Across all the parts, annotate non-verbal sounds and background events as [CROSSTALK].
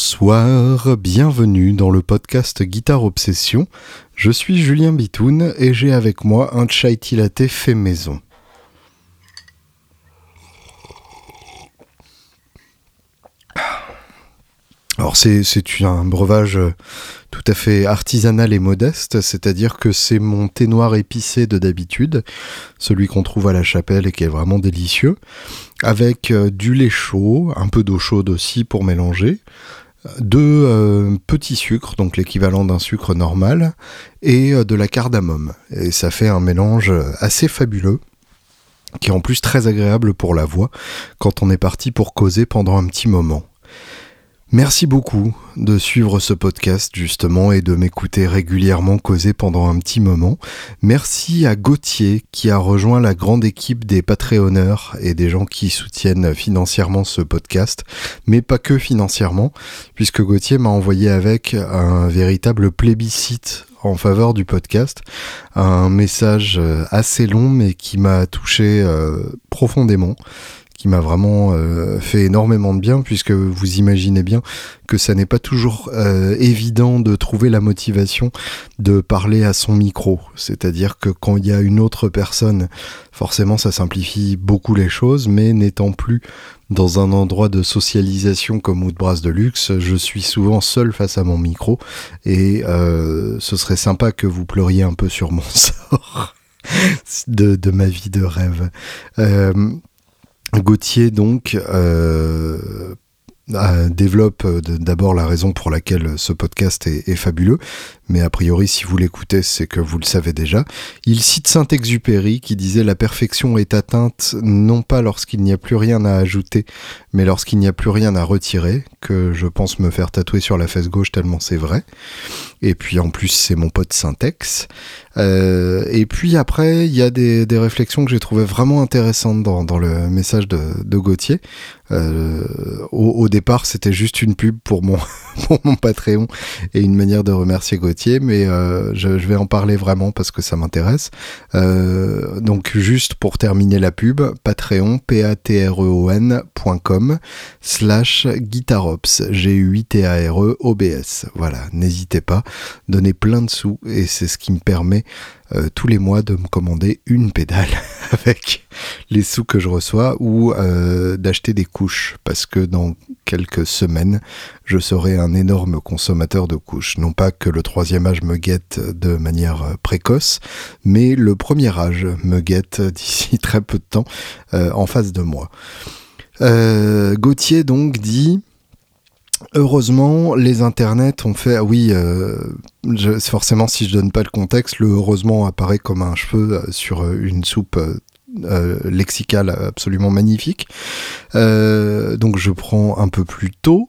Bonsoir, bienvenue dans le podcast Guitare Obsession. Je suis Julien Bitoun et j'ai avec moi un chai latte fait maison. Alors c'est un breuvage tout à fait artisanal et modeste, c'est-à-dire que c'est mon thé noir épicé de d'habitude, celui qu'on trouve à la chapelle et qui est vraiment délicieux, avec euh, du lait chaud, un peu d'eau chaude aussi pour mélanger, deux euh, petits sucres, donc l'équivalent d'un sucre normal, et euh, de la cardamome. Et ça fait un mélange assez fabuleux qui est en plus très agréable pour la voix quand on est parti pour causer pendant un petit moment. Merci beaucoup de suivre ce podcast justement et de m'écouter régulièrement causer pendant un petit moment. Merci à Gauthier qui a rejoint la grande équipe des Patreonneurs et des gens qui soutiennent financièrement ce podcast, mais pas que financièrement, puisque Gauthier m'a envoyé avec un véritable plébiscite en faveur du podcast, un message assez long mais qui m'a touché euh, profondément qui m'a vraiment euh, fait énormément de bien, puisque vous imaginez bien que ça n'est pas toujours euh, évident de trouver la motivation de parler à son micro. C'est-à-dire que quand il y a une autre personne, forcément ça simplifie beaucoup les choses, mais n'étant plus dans un endroit de socialisation comme Woodbrass de luxe, je suis souvent seul face à mon micro et euh, ce serait sympa que vous pleuriez un peu sur mon [LAUGHS] sort. De, de, ma vie de rêve. Euh, Gauthier, donc, euh, développe euh, d'abord la raison pour laquelle ce podcast est, fabuleux, mais a priori, si vous l'écoutez, c'est que vous le savez déjà. Il cite Saint-Exupéry qui disait La perfection est atteinte non pas lorsqu'il n'y a plus rien à ajouter, mais lorsqu'il n'y a plus rien à retirer, que je pense me faire tatouer sur la fesse gauche tellement c'est vrai. Et puis en plus, c'est mon pote Syntex. Euh, et puis après, il y a des, réflexions que j'ai trouvées vraiment intéressantes dans, le message de, de Gauthier. Euh, au, départ, c'était juste une pub pour mon, [LAUGHS] pour mon Patreon et une manière de remercier Gauthier, mais euh, je, vais en parler vraiment parce que ça m'intéresse. donc juste pour terminer la pub, Patreon, p a t r e o n.com slash guitarops, G-U-I-T-A-R-E-O-B-S. Voilà, n'hésitez pas, donnez plein de sous et c'est ce qui me permet euh, tous les mois de me commander une pédale [LAUGHS] avec les sous que je reçois ou euh, d'acheter des couches parce que dans quelques semaines je serai un énorme consommateur de couches. Non pas que le troisième âge me guette de manière euh, précoce, mais le premier âge me guette [LAUGHS] d'ici très peu de temps en face de moi. Gauthier donc dit Heureusement, les internets ont fait. Ah oui, euh, forcément, si je donne pas le contexte, le heureusement apparaît comme un cheveu euh, sur euh, une soupe lexicale absolument magnifique. donc, je prends un peu plus tôt.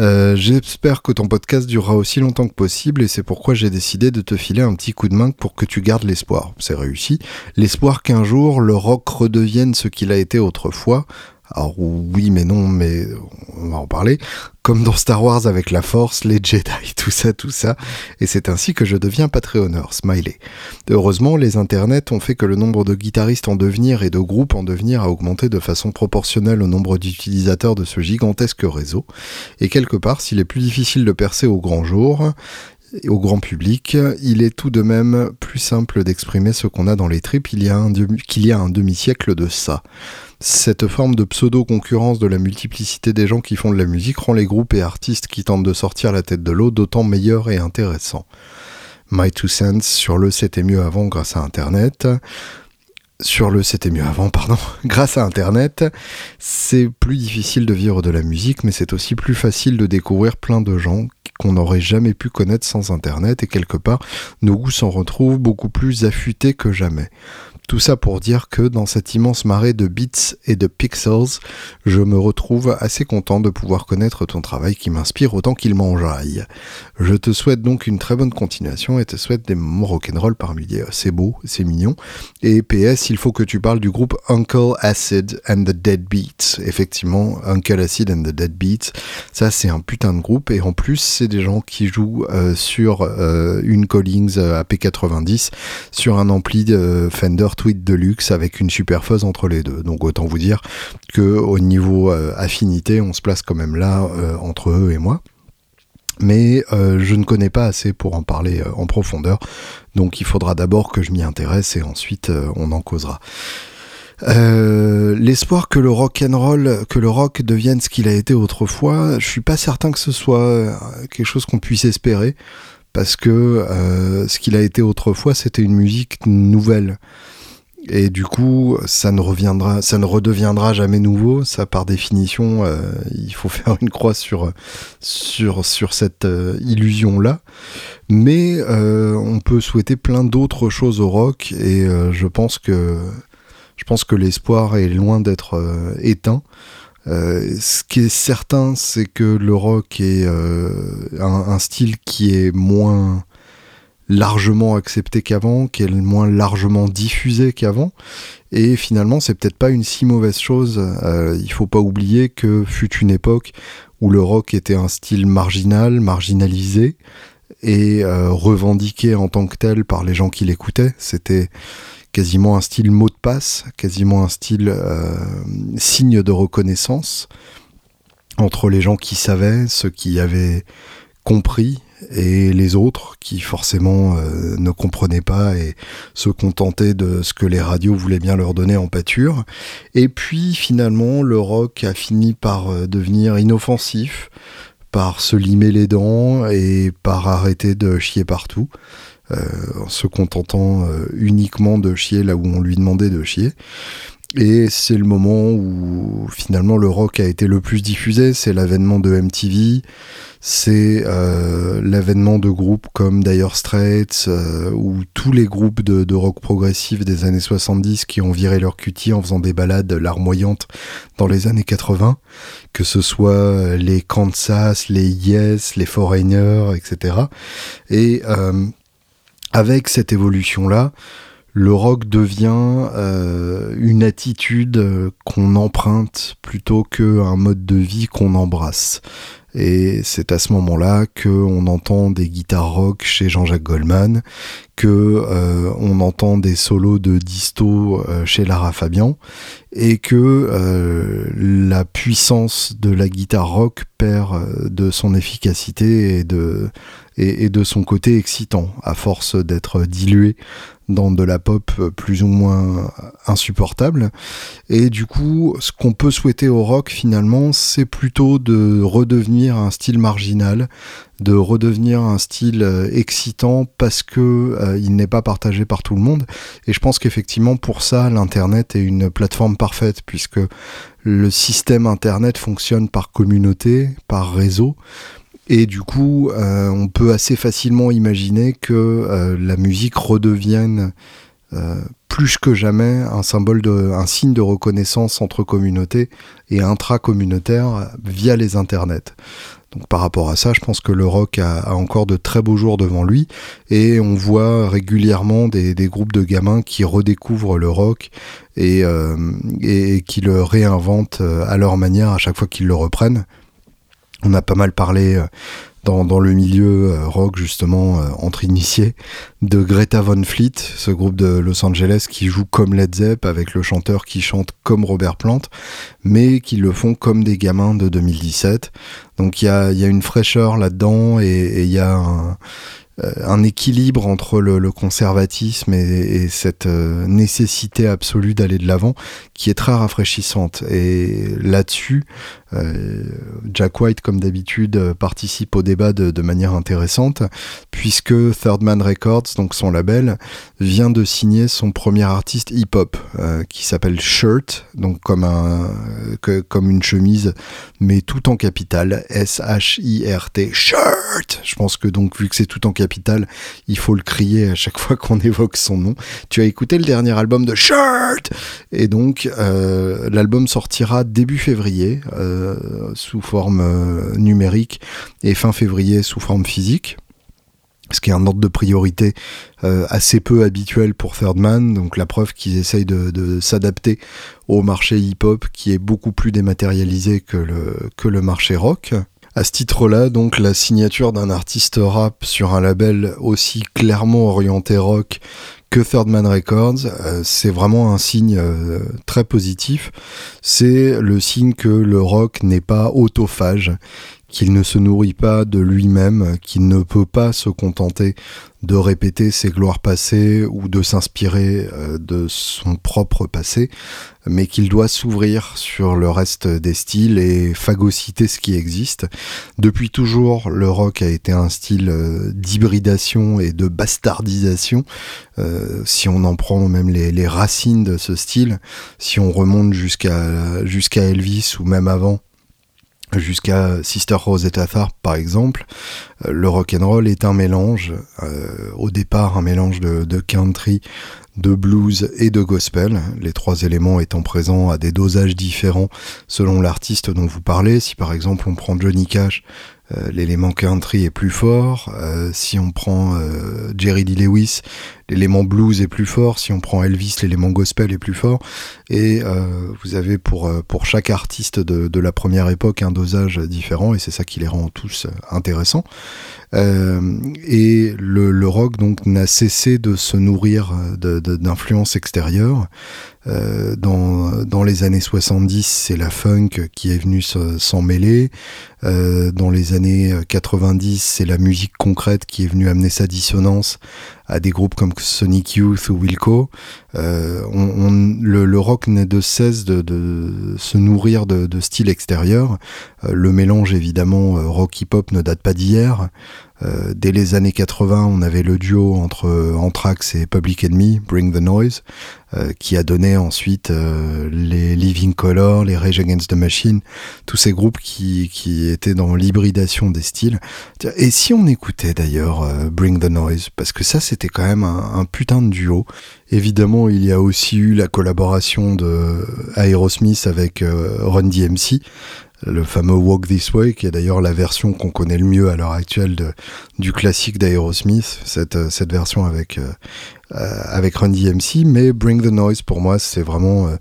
J'espère que ton podcast durera aussi longtemps que possible et c'est pourquoi j'ai décidé de te filer un petit coup de main pour que tu gardes l'espoir. C'est réussi. L'espoir qu'un jour le rock redevienne ce qu'il a été autrefois, alors oui mais non, mais on va en parler. Comme dans Star Wars avec la Force, les Jedi, [LAUGHS] tout ça, tout ça. Et c'est ainsi que je deviens Patreonneur, smiley. Heureusement, les internets ont fait que le nombre de guitaristes en devenir et de groupes en devenir a augmenté de façon proportionnelle au nombre d'utilisateurs de ce gigantesque réseau. Et quelque part, s'il est plus difficile de percer au grand jour, au grand public, il est tout de même plus simple d'exprimer ce qu'on a dans les tripes qu'il y a un demi-siècle de ça. Cette forme de pseudo-concurrence de la multiplicité des gens qui font de la musique rend les groupes et artistes qui tentent de sortir la tête de l'eau d'autant meilleurs et intéressants. My Two Cents sur le C'était mieux avant grâce à Internet. Sur le C'était mieux avant, pardon. [LAUGHS] grâce à Internet, c'est plus difficile de vivre de la musique, mais c'est aussi plus facile de découvrir plein de gens qu'on n'aurait jamais pu connaître sans Internet et quelque part, nos goûts s'en retrouvent beaucoup plus affûtés que jamais. Tout ça pour dire que dans cette immense marée de bits et de pixels, je me retrouve assez content de pouvoir connaître ton travail qui m'inspire autant qu'il m'enjaille. Je te souhaite donc une très bonne continuation et te souhaite des moments rock'n'roll parmi les C'est beau, c'est mignon. Et PS, il faut que tu parles du groupe Uncle Acid and the Dead Beats. Effectivement, Uncle Acid and the Dead Beats, ça c'est un putain de groupe et en plus c'est des gens qui jouent euh, sur euh, une Collings AP90 sur un ampli de Fender Tweet Deluxe avec une superfuse entre les deux. Donc autant vous dire que au niveau euh, affinité, on se place quand même là euh, entre eux et moi. mais euh, je ne connais pas assez pour en parler en profondeur. Donc il faudra d'abord que je m'y intéresse et ensuite on en causera. L'espoir que le rock and roll, que le rock devienne ce qu'il a été autrefois, je suis pas certain que ce soit quelque chose qu'on puisse espérer, parce que ce qu'il a été autrefois, c'était une musique nouvelle. Et du coup, ça ne reviendra, ça ne redeviendra jamais nouveau. Ça, par définition, euh, il faut [LAUGHS] faire une croix sur sur sur cette euh, illusion là. Mais euh, on peut souhaiter plein d'autres choses au rock, et je pense que je pense que l'espoir est loin d'être éteint. ce qui est certain, c'est que le rock est un, un, style qui est moins largement accepté qu'avant, qui est moins largement diffusé qu'avant. Et finalement, c'est peut-être pas une si mauvaise chose. Euh, il faut pas oublier que fut une époque où le rock était un style marginal, marginalisé et euh, revendiqué en tant que tel par les gens qui l'écoutaient. C'était quasiment un style mot de passe, quasiment un style euh, signe de reconnaissance entre les gens qui savaient, ceux qui avaient compris et les autres qui forcément euh, ne comprenaient pas et se contentaient de ce que les radios voulaient bien leur donner en pâture. Et puis finalement, le rock a fini par euh, devenir inoffensif, par se limer les dents et par arrêter de chier partout. Euh, en se contentant uniquement de chier là où on lui demandait de chier. Et c'est le moment où finalement le rock a été le plus diffusé, c'est l'avènement de MTV, c'est euh, l'avènement de groupes comme Dire Straits euh, ou tous les groupes de, rock progressif des années 70 qui ont viré leur cutie en faisant des balades larmoyantes dans les années 80, que ce soit les Kansas, les Yes, les Foreigners, etc. Et euh, avec cette évolution-là, le rock devient une attitude qu'on emprunte plutôt qu'un mode de vie qu'on embrasse. Et c'est à ce moment-là qu'on entend des guitares rock chez Jean-Jacques Goldman, que euh, on entend des solos de disto euh, chez Lara Fabian, et que euh, la puissance de la guitare rock perd de son efficacité et de et, de son côté excitant, à force d'être dilué dans de la pop plus ou moins insupportable. Et du coup, ce qu'on peut souhaiter au rock finalement, c'est plutôt de redevenir un style marginal, de redevenir un style euh, excitant parce que euh, il n'est pas partagé par tout le monde. Et je pense qu'effectivement pour ça, l'internet est une plateforme parfaite puisque le système internet fonctionne par communauté, par réseau. Et du coup, euh, on peut assez facilement imaginer que euh, la musique redevienne euh, plus que jamais un symbole un signe de reconnaissance entre communautés et intra-communautaire via les internets. Donc par rapport à ça, je pense que le rock a, encore de très beaux jours devant lui et on voit régulièrement des, groupes de gamins qui redécouvrent le rock et qui le réinventent à leur manière à chaque fois qu'ils le reprennent. On a pas mal parlé euh, dans, le milieu euh, rock justement euh, entre initiés de Greta Von Fleet, ce groupe de Los Angeles qui joue comme Led Zepp avec le chanteur qui chante comme Robert Plant, mais qui le font comme des gamins de 2017. Donc il y a, une fraîcheur là-dedans et il y a un, un équilibre entre le, conservatisme et, cette euh, nécessité absolue d'aller de l'avant qui est très rafraîchissante. Et là-dessus, euh, Jack White, comme d'habitude, participe au débat de, manière intéressante, puisque Third Man Records, donc son label, vient de signer son premier artiste hip-hop, qui s'appelle Shirt, donc comme, un, comme une chemise, mais tout en capital, S-H-I-R-T, Shirt Je pense que donc, vu que c'est tout en capital, il faut le crier à chaque [LAUGHS] fois qu'on évoque son nom. Tu as écouté le dernier album de Shirt Et donc, euh, l'album sortira début février euh, sous forme euh, numérique et fin février sous forme physique ce qui est un ordre de priorité assez peu habituel pour Third Man, donc la preuve qu'ils essayent de, s'adapter au marché hip-hop qui est beaucoup plus dématérialisé que le, que le marché rock. À ce titre-là, donc, la signature d'un artiste rap sur un label aussi clairement orienté rock que Third Man Records, euh, c'est vraiment un signe euh, très positif. C'est le signe que le rock n'est pas autophage, qu'il ne se nourrit pas de lui-même, qu'il ne peut pas se contenter de répéter ses gloires passées ou de s'inspirer euh, de son propre passé, mais qu'il doit s'ouvrir sur le reste des styles et phagocyter ce qui existe. Depuis toujours, le rock a été un style euh, d'hybridation et de bastardisation. Euh, si on en prend même les, racines de ce style, si on remonte jusqu'à Elvis ou même avant, jusqu'à Sister Rosetta Tharpe par exemple, euh, le rock and roll est un mélange, euh, au départ un mélange de, country, de blues et de gospel, les trois éléments étant présents à des dosages différents selon l'artiste dont vous parlez. Si par exemple on prend Johnny Cash, euh, l'élément country est plus fort. Si on prend Jerry Lee Lewis, l'élément blues est plus fort. Si on prend Elvis, l'élément gospel est plus fort. Et vous avez pour, pour chaque artiste de, de, la première époque un dosage différent et c'est ça qui les rend tous intéressants. et le, le, rock donc n'a cessé de se nourrir d'influences de, extérieures. Euh, dans, dans les années 70, c'est la funk qui est venue s'en mêler. Euh, dans les années 90, c'est la musique concrète qui est venue amener sa dissonance à des groupes comme Sonic Youth ou Wilco. Euh, le, rock n'est de cesse de, de, se nourrir de, de styles extérieurs. Euh, le mélange, évidemment, euh, rock hip-hop ne date pas d'hier. Euh, dès les années 80, on avait le duo entre Anthrax et Public Enemy, Bring the Noise, euh, qui a donné ensuite euh, les Living Color, les Rage Against the Machine, tous ces groupes qui, qui étaient dans l'hybridation des styles. Et si on écoutait d'ailleurs euh, Bring the Noise, parce que ça c'était quand même un, un, putain de duo. Évidemment, il y a aussi eu la collaboration de Aerosmith avec Run DMC, le fameux Walk This Way, qui est d'ailleurs la version qu'on connaît le mieux à l'heure actuelle du classique d'Aerosmith, cette, cette version avec, euh, avec Run DMC, mais Bring the Noise, pour moi, c'est vraiment euh,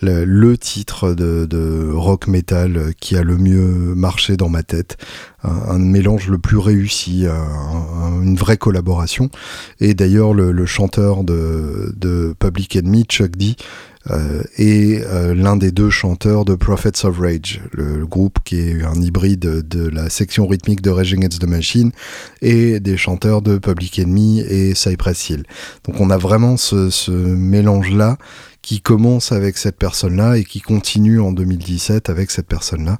le, titre de, rock metal qui a le mieux marché dans ma tête. Un, mélange le plus réussi, un, une vraie collaboration. Et d'ailleurs, le, chanteur de, de Public Enemy, Chuck D, euh, et euh, l'un des deux chanteurs de Prophets of Rage, le, le, groupe qui est un hybride de la section rythmique de Rage Against the Machine et des chanteurs de Public Enemy et Cypress Hill. Donc on a vraiment ce, ce mélange-là qui commence avec cette personne-là et qui continue en 2017 avec cette personne-là.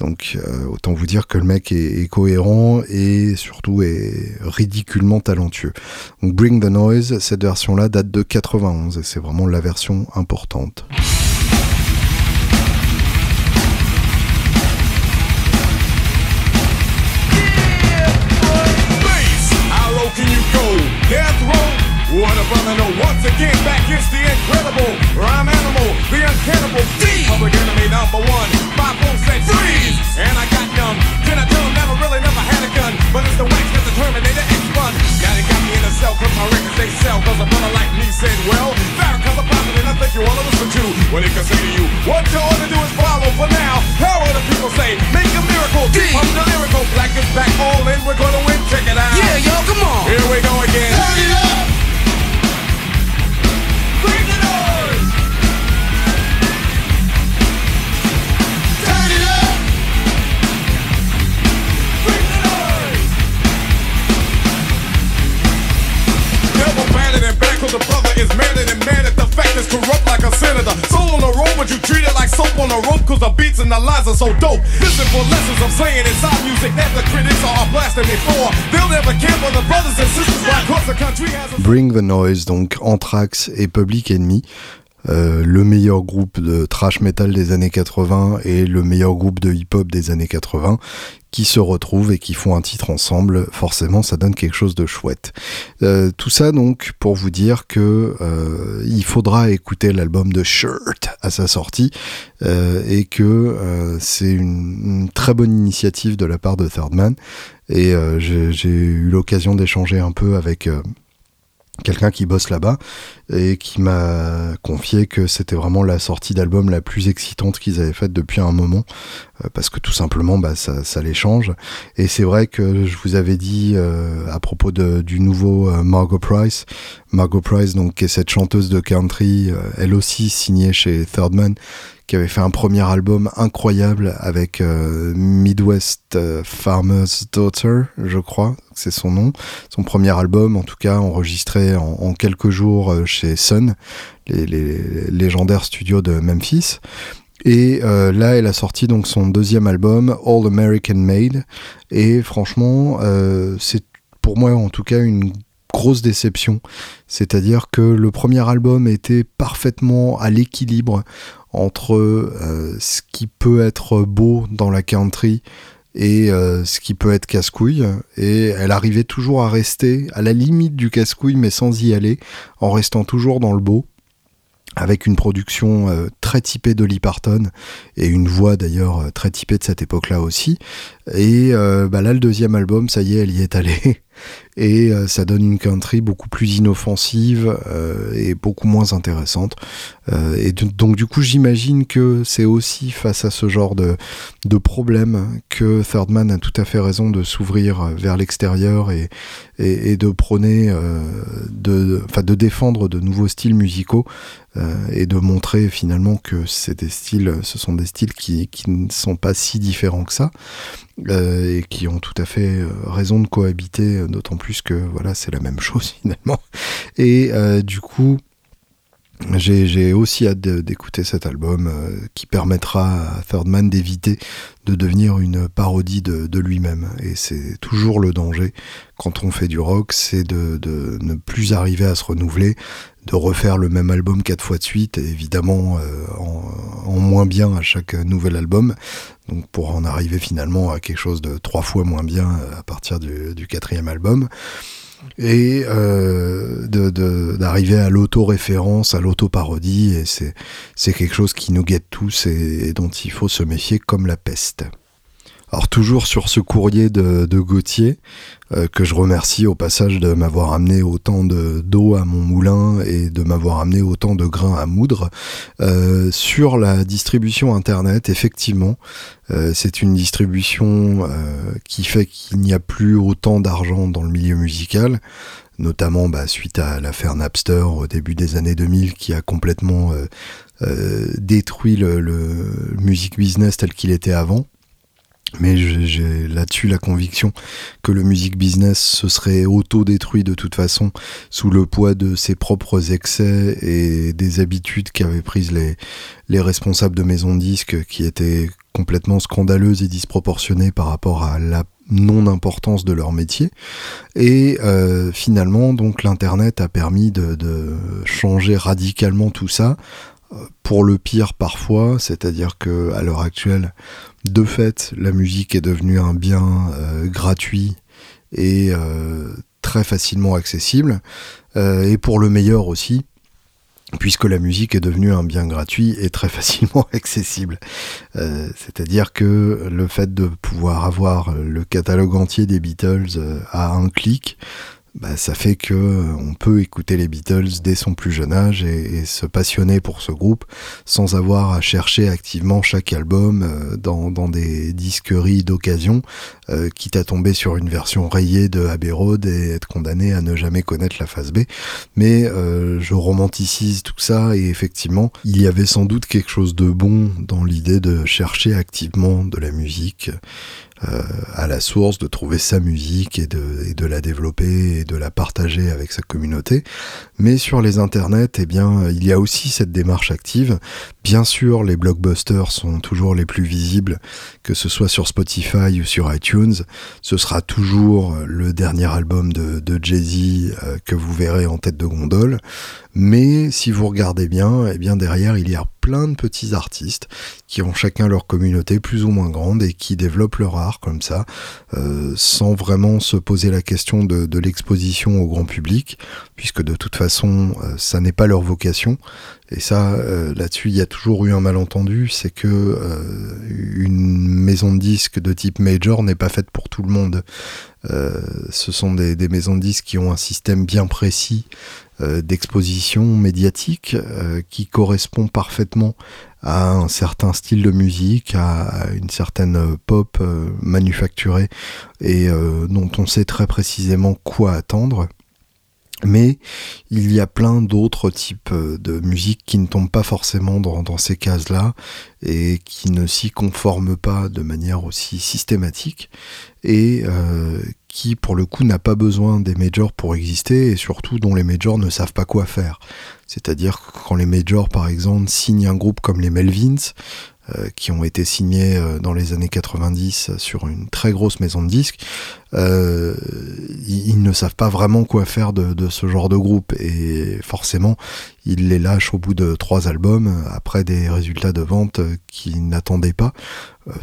Donc euh, autant vous dire que le mec est, cohérent et surtout est ridiculement talentueux. Donc Bring the Noise, cette version-là date de 91 et c'est vraiment la version importante. Brother, no, once again, back is the incredible rhyme animal, the uncannibal D. Public enemy number one, five won't say freeze. And I got young, can I tell him never really never had a gun, but it's the wax that the Terminator X run. Now they got me in a cell, cause my records they sell, cause a brother like me said, well, Farrakhan's a prophet and I think you wanna listen to what he can say to you. What you ought to do is follow for now. How will the people say, make a miracle, D. I'm the lyrical, black is back, all in, we're gonna win, check it out. Yeah, yo, come on. Here are so dope. Listen for lessons I'm saying inside music that the critics are blasting me for. They'll never care for the brothers and sisters, cause the country has a... Bring the Noise, donc Anthrax et Public Enemy. Euh, le meilleur groupe de trash metal des années 80 et le meilleur groupe de hip-hop des années 80 qui se retrouvent et qui font un titre ensemble, forcément ça donne quelque chose de chouette. Euh, tout ça donc pour vous dire que euh, il faudra écouter l'album de Shirt à sa sortie et que c'est une, très bonne initiative de la part de Third Man et j'ai eu l'occasion d'échanger un peu avec quelqu'un qui bosse là-bas et qui m'a confié que c'était vraiment la sortie d'album la plus excitante qu'ils avaient faite depuis un moment euh, parce que tout simplement bah, ça, ça les change. Et c'est vrai que je vous avais dit euh, à propos de, du nouveau euh, Margot Price. Margot Price donc qui est cette chanteuse de country euh, elle aussi signée chez Third Man qui avait fait un premier album incroyable avec Midwest Farmer's Daughter, je crois, c'est son nom. Son premier album, en tout cas, enregistré en, quelques jours chez Sun, les, légendaires studios de Memphis. Et euh, là, elle a sorti donc son deuxième album, All American Made. Et franchement, euh, c'est pour moi en tout cas une grosse déception. C'est-à-dire que le premier album était parfaitement à l'équilibre entre euh, ce qui peut être beau dans la country et ce qui peut être casse-couille. Et elle arrivait toujours à rester à la limite du casse-couille, mais sans y aller, en restant toujours dans le beau avec une production euh, très typée de Lee Parton et une voix d'ailleurs euh, très typée de cette époque-là aussi. Et euh, bah là, le deuxième album, ça y est, elle y est allée. [LAUGHS] et euh, ça donne une country beaucoup plus inoffensive euh, et beaucoup moins intéressante. Euh, et donc du coup j'imagine que c'est aussi face à ce genre de, de problème que Thirdman a tout à fait raison de s'ouvrir vers l'extérieur et, et, de prôner, de, de défendre de nouveaux styles musicaux et de montrer finalement que styles, ce sont des styles qui, qui ne sont pas si différents que ça. Euh, et qui ont tout à fait euh, raison de cohabiter, euh, d'autant plus que voilà, c'est la même [LAUGHS] chose finalement. Et du coup, j'ai aussi hâte d'écouter cet album qui permettra à Thirdman d'éviter de devenir une parodie de, lui-même. Et c'est toujours le danger quand on fait du rock, c'est de, ne plus arriver à se renouveler, de refaire le même album quatre fois de suite, évidemment en, en, moins bien à chaque nouvel album, donc pour en arriver finalement à quelque chose de trois fois moins bien euh, à partir du, quatrième album et euh, d'arriver à l'auto-référence, à l'auto-parodie, et c'est quelque chose qui nous guette tous et, dont il faut se méfier comme la peste. Alors toujours sur ce courrier de, Gauthier, euh, que je remercie au passage de m'avoir amené autant d'eau à mon moulin et de m'avoir amené autant de grains à moudre. Euh, sur la distribution internet, effectivement, euh, c'est une distribution qui fait qu'il n'y a plus autant d'argent dans le milieu musical notamment bah, suite à l'affaire Napster au début des années 2000 qui a complètement détruit le, le music business tel qu'il était avant. Mais j'ai là-dessus la conviction que le music business se serait auto-détruit de toute façon sous le poids de ses propres excès et des habitudes qu'avaient prises les, les responsables de maisons de disques qui étaient complètement scandaleuses et disproportionnées par rapport à la non-importance de leur métier. Et euh, finalement, donc l'Internet a permis de, changer radicalement tout ça pour le pire parfois, c'est-à-dire que à l'heure actuelle, de fait, la musique est devenue un bien euh, gratuit et euh, très facilement accessible, euh, et pour le meilleur aussi, puisque la musique est devenue un bien gratuit et très [LAUGHS] facilement accessible. C'est-à-dire que le fait de pouvoir avoir le catalogue entier des Beatles à un clic, bah, ça fait que euh, on peut écouter les Beatles dès son plus jeune âge et, se passionner pour ce groupe sans avoir à chercher activement chaque album euh, dans, des disqueries d'occasion, euh, quitte à tomber sur une version rayée de Abbey Road et être condamné à ne jamais connaître la phase B. Mais je romanticise tout ça et effectivement, il y avait sans doute quelque chose de bon dans l'idée de chercher activement de la musique euh, à la source, de trouver sa musique et de, la développer et de la partager avec sa communauté. Mais sur les internets, eh bien, il y a aussi cette démarche active. Bien sûr, les blockbusters sont toujours les plus visibles, que ce soit sur Spotify ou sur iTunes. Ce sera toujours le dernier album de, de Jay-Z euh, que vous verrez en tête de gondole. Mais si vous regardez bien, eh bien derrière, il y a plein de petits artistes qui ont chacun leur communauté plus ou moins grande et qui développent leur art comme ça, euh, sans vraiment se poser la question de, l'exposition au grand public, puisque de toute façon, euh, ça n'est pas leur vocation. Et ça, euh, là-dessus, il y a toujours eu un malentendu, c'est que une maison de disques de type major n'est pas faite pour tout le monde. ce sont des, maisons de disques qui ont un système bien précis euh, d'exposition médiatique euh, qui correspond parfaitement à un certain style de musique, à une certaine pop euh, manufacturée et dont on sait très précisément quoi attendre. Mais il y a plein d'autres types euh, de musique qui ne tombent pas forcément dans, ces cases-là et qui ne s'y conforment pas de manière aussi systématique et euh, qui pour le coup n'a pas besoin des majors pour exister et surtout dont les majors ne savent pas quoi faire. C'est-à-dire quand les majors par exemple signent un groupe comme les Melvins, qui ont été signés euh, dans les années 90 sur une très grosse maison de disques, euh, ils, ne savent pas vraiment quoi faire de, ce genre de groupe et forcément ils les lâchent au bout de trois albums après des résultats de vente qu'ils n'attendaient pas,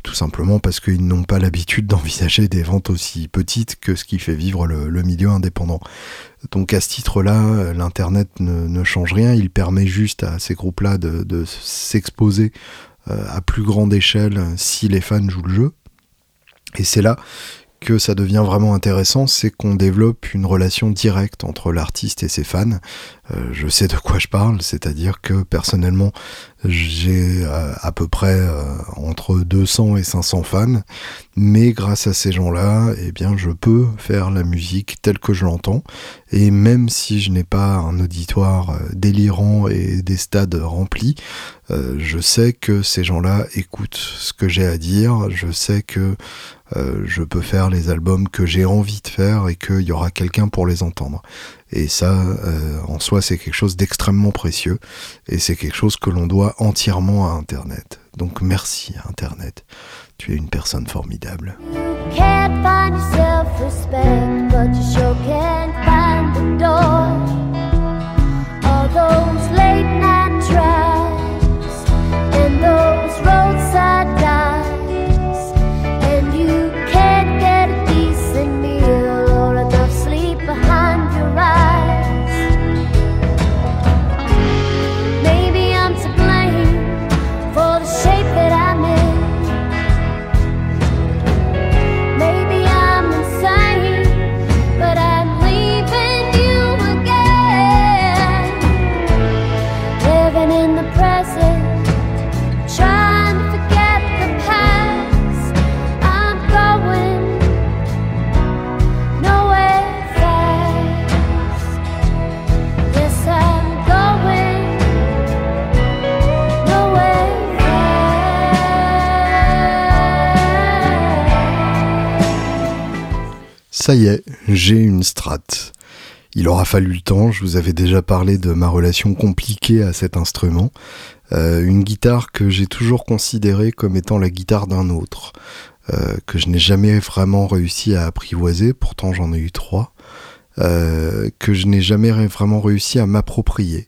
tout simplement parce qu'ils n'ont pas l'habitude d'envisager des ventes aussi petites que ce qui fait vivre le, milieu indépendant. Donc à ce titre-là, l'Internet ne, change rien, il permet juste à ces groupes-là de, s'exposer euh, à plus grande échelle si les fans jouent le jeu. Et c'est là que ça devient vraiment intéressant, c'est qu'on développe une relation directe entre l'artiste et ses fans. Euh, je sais de quoi je parle, c'est-à-dire que personnellement, j'ai euh, à peu près euh, entre 200 et 500 fans, mais grâce à ces gens-là, eh bien, je peux faire la musique telle que je l'entends, et même si je n'ai pas un auditoire délirant et des stades remplis, je sais que ces gens-là écoutent ce que j'ai à dire, je sais que euh, je peux faire les albums que j'ai envie de faire et qu'il y aura quelqu'un pour les entendre. Et ça, euh, en soi, c'est quelque chose d'extrêmement précieux et c'est quelque chose que l'on doit entièrement à Internet. Donc merci Internet, tu es une personne formidable. Ça y est, j'ai une strat. Il aura fallu le temps, je vous avais déjà parlé de ma relation compliquée à cet instrument. Euh, une guitare que j'ai toujours considérée comme étant la guitare d'un autre, euh, que je n'ai jamais vraiment réussi à apprivoiser, pourtant j'en ai eu trois, euh, que je n'ai jamais vraiment réussi à m'approprier.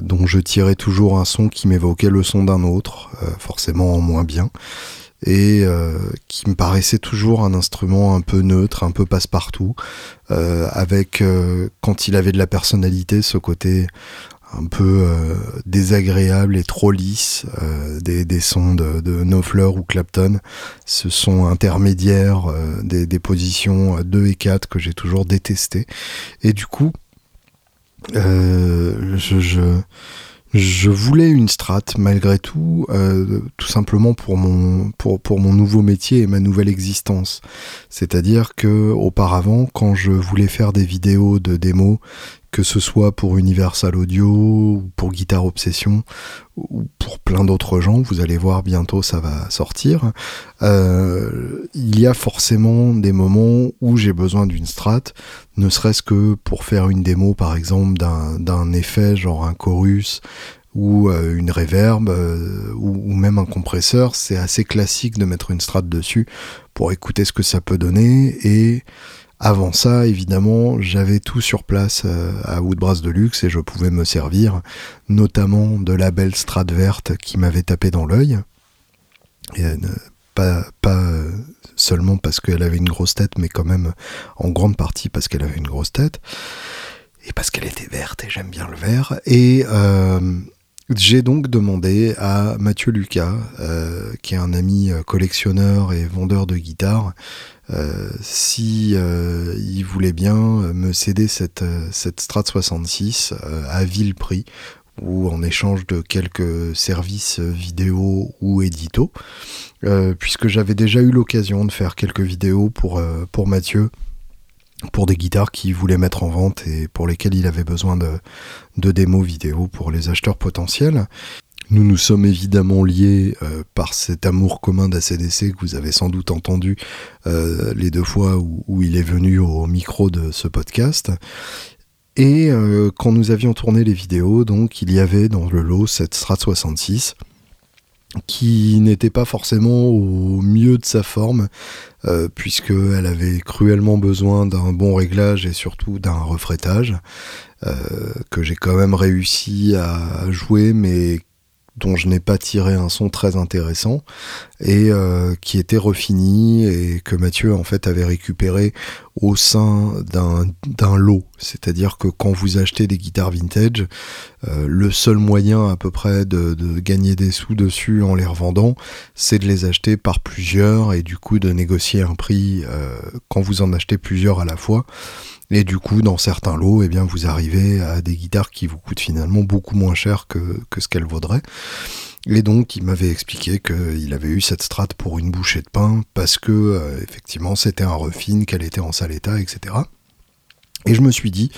dont je tirais toujours un son qui m'évoquait le son d'un autre, forcément en moins bien, et euh, qui me paraissait toujours un instrument un peu neutre, un peu passe-partout, euh, avec, euh, quand il avait de la personnalité, ce côté un peu désagréable et trop lisse des, des, sons de, de Knopfler ou Clapton, ce son intermédiaire des, des, positions 2 et 4 que j'ai toujours détesté. Et du coup, je, je je voulais une strat malgré tout, euh, tout simplement pour mon pour, pour mon nouveau métier et ma nouvelle existence. C'est-à-dire que auparavant, quand je voulais faire des vidéos de démos que ce soit pour Universal Audio, ou pour Guitar Obsession, ou pour plein d'autres gens, vous allez voir bientôt ça va sortir, euh, il y a forcément des moments où j'ai besoin d'une strat, ne serait-ce que pour faire une démo par exemple d'un effet genre un chorus, ou euh, une reverb euh, ou, ou, même un compresseur, c'est assez classique de mettre une strat dessus pour écouter ce que ça peut donner et avant ça, évidemment, j'avais tout sur place euh, à Woodbrass Deluxe et je pouvais me servir notamment de la belle Strat verte qui m'avait tapé dans l'œil. Euh, pas, pas euh, seulement parce qu'elle avait une grosse tête, mais quand même en grande partie parce qu'elle avait une grosse tête. Et parce qu'elle était verte et j'aime bien le vert. Et j'ai donc demandé à Mathieu Lucas, qui est un ami collectionneur et vendeur de guitares, euh, si euh, il voulait bien me céder cette, cette Strat 66 euh, à vil prix ou en échange de quelques services vidéo ou édito, puisque j'avais déjà eu l'occasion de faire quelques vidéos pour Mathieu pour des guitares qu'il voulait mettre en vente et pour lesquelles il avait besoin de, de démos vidéo pour les acheteurs potentiels. Nous nous sommes évidemment liés euh, par cet amour commun d'ACDC que vous avez sans doute entendu euh, les deux fois où, il est venu au micro de ce podcast. Et euh, quand nous avions tourné les vidéos, donc il y avait dans le lot cette Strat 66 qui n'était pas forcément au mieux de sa forme, euh, puisqu'elle avait cruellement besoin d'un bon réglage et surtout d'un refrétage, euh, que j'ai quand même réussi à jouer, mais dont je n'ai pas tiré un son très intéressant et euh, qui était refini et que Mathieu en fait avait récupéré au sein d'un lot. C'est-à-dire que quand vous achetez des guitares vintage, euh, le seul moyen à peu près de, gagner des sous dessus en les revendant, c'est de les acheter par plusieurs et du coup de négocier un prix euh, quand vous en achetez plusieurs à la fois. Et du coup, dans certains lots, eh bien, vous arrivez à des guitares qui vous coûtent finalement beaucoup moins cher que, ce qu'elles vaudraient. Et donc, il m'avait expliqué qu'il avait eu cette strate pour une bouchée de pain parce que, euh, effectivement, c'était un refine, qu'elle était en sale état, etc. Et je me suis dit,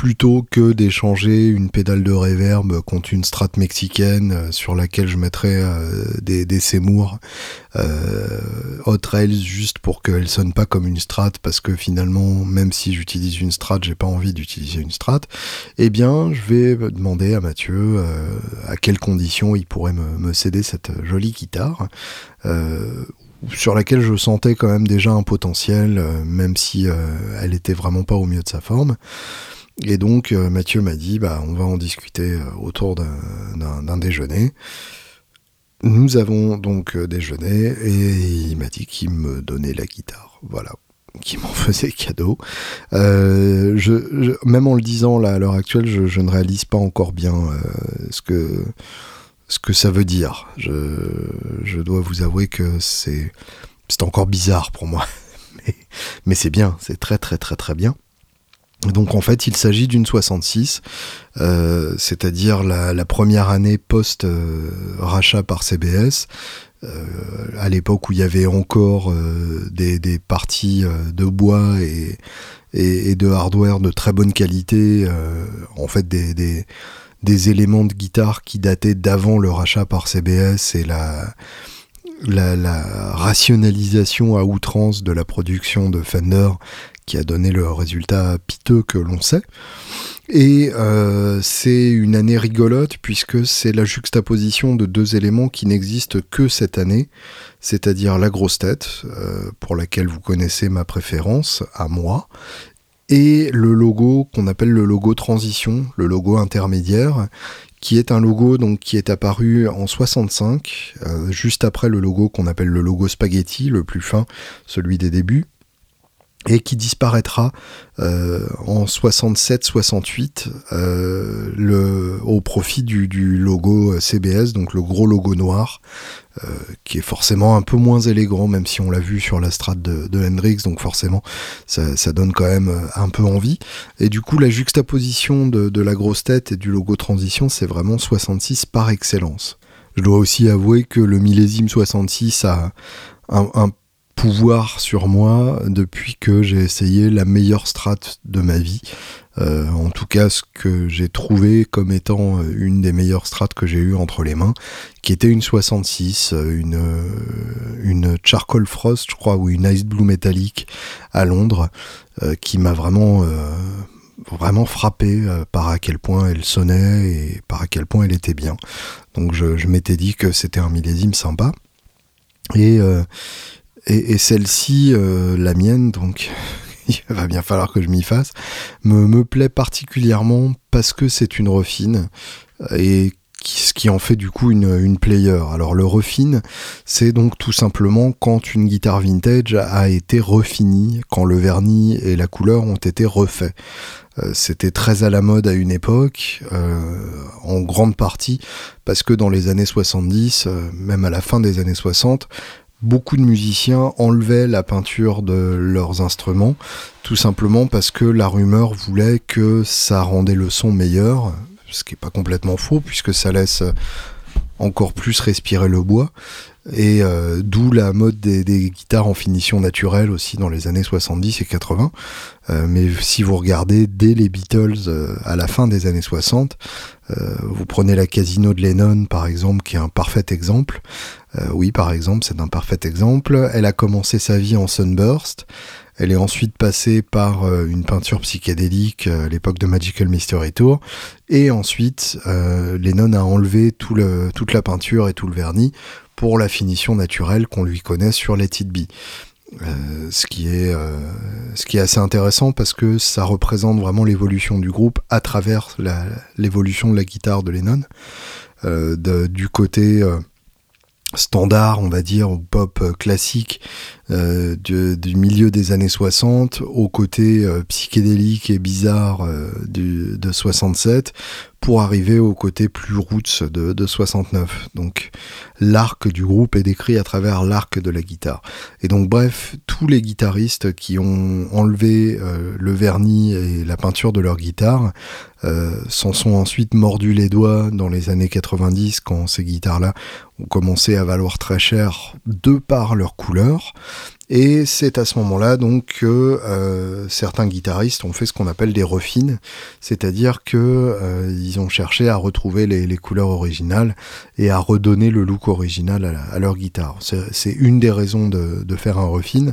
plutôt que d'échanger une pédale de reverb contre une strat mexicaine euh, sur laquelle je mettrais euh, des, Seymour euh, hot rails juste pour qu'elle sonne pas comme une strat parce que finalement même si j'utilise une strat j'ai pas envie d'utiliser une strat eh bien je vais demander à Mathieu à quelles conditions il pourrait me, céder cette jolie guitare sur laquelle je sentais quand même déjà un potentiel, même si elle était vraiment pas au mieux de sa forme. Et donc euh, Mathieu m'a dit, bah, on va en discuter autour d'un déjeuner. Nous avons donc déjeuné et il m'a dit qu'il me donnait la guitare. Voilà qui m'en faisait cadeau. même en le disant là à l'heure actuelle, je, ne réalise pas encore bien ce que ce que ça veut dire. Je, dois vous avouer que c'est encore bizarre pour moi. [LAUGHS] Mais, c'est bien, c'est très très très très bien. Donc en fait, il s'agit d'une 66, euh, c'est-à-dire la, première année post-rachat par CBS, euh, à l'époque où il y avait encore euh, des, parties de bois et, de hardware de très bonne qualité, en fait des, éléments de guitare qui dataient d'avant le rachat par CBS et la, rationalisation à outrance de la production de Fender qui a donné le résultat piteux que l'on sait. Et euh, c'est une année rigolote puisque c'est la juxtaposition de deux éléments qui n'existent que cette année, c'est-à-dire la grosse tête, euh, pour laquelle vous connaissez ma préférence à moi, et le logo qu'on appelle le logo transition, le logo intermédiaire, qui est un logo donc qui est apparu en 65, euh, juste après le logo qu'on appelle le logo spaghetti, le plus fin, celui des débuts, et qui disparaîtra euh, en 67-68 euh, au profit du, logo CBS, donc le gros logo noir, euh, qui est forcément un peu moins élégant, même si on l'a vu sur la strate de, Hendrix, donc forcément ça, ça, donne quand même un peu envie. Et du coup, la juxtaposition de, de la grosse tête et du logo transition, c'est vraiment 66 par excellence. Je dois aussi avouer que le millésime 66 a un, un pouvoir sur moi depuis que j'ai essayé la meilleure strat de ma vie. Euh, en tout cas, ce que j'ai trouvé comme étant euh, une des meilleures strates que j'ai eues entre les mains, qui était une 66, euh, une, une Charcoal Frost, je crois, ou une Ice Blue métallique à Londres, qui m'a vraiment, vraiment frappé par à quel point elle sonnait et par à quel point elle était bien. Donc je m'étais dit que c'était un millésime sympa. Et, et, celle-ci, euh, la mienne, donc [LAUGHS] il va bien falloir que je m'y fasse, me, plaît particulièrement parce que c'est une refine et ce qui en fait du coup une, player. Alors le refine, c'est donc tout simplement quand une guitare vintage a été refinie, quand le vernis et la couleur ont été refaits. Euh, c'était très à la mode à une époque, euh, en grande partie parce que dans les années 70, même à la fin des années 60, beaucoup de musiciens enlevaient la peinture de leurs instruments, tout simplement parce que la rumeur voulait que ça rendait le son meilleur, ce qui n'est pas complètement faux, puisque ça laisse encore plus respirer le bois. Et euh, d'où la mode des, guitares en finition naturelle aussi dans les années 70 et 80. Euh, mais si vous regardez dès les Beatles euh, à la fin des années 60, vous prenez la Casino de Lennon par exemple, qui est un parfait exemple. oui, par exemple, c'est un parfait exemple. Elle a commencé sa vie en Sunburst. Elle est ensuite passée par euh, une peinture psychédélique euh, à l'époque de Magical Mystery Tour. Et ensuite, euh, Lennon a enlevé tout le, toute la peinture et tout le vernis pour la finition naturelle qu'on lui connaît sur Let It ce, qui est, assez intéressant parce que ça représente vraiment l'évolution du groupe à travers l'évolution de la guitare de Lennon. du côté standard, on va dire, pop classique euh, du, milieu des années 60 au côté euh, psychédélique et bizarre euh, de 67 pour arriver au côté plus roots de, de 69. Donc l'arc du groupe est décrit à travers l'arc de la guitare. Et donc bref, tous les guitaristes qui ont enlevé le vernis et la peinture de leur guitare s'en sont ensuite mordus les doigts dans les années 90 quand ces guitares-là ont commencé à valoir très cher de par leur couleur. Et c'est à ce moment-là donc que euh, certains guitaristes ont fait ce qu'on appelle des refines, c'est-à-dire que euh, ils ont cherché à retrouver les, couleurs originales et à redonner le look original à, leur guitare. C'est une des raisons de, faire un refine.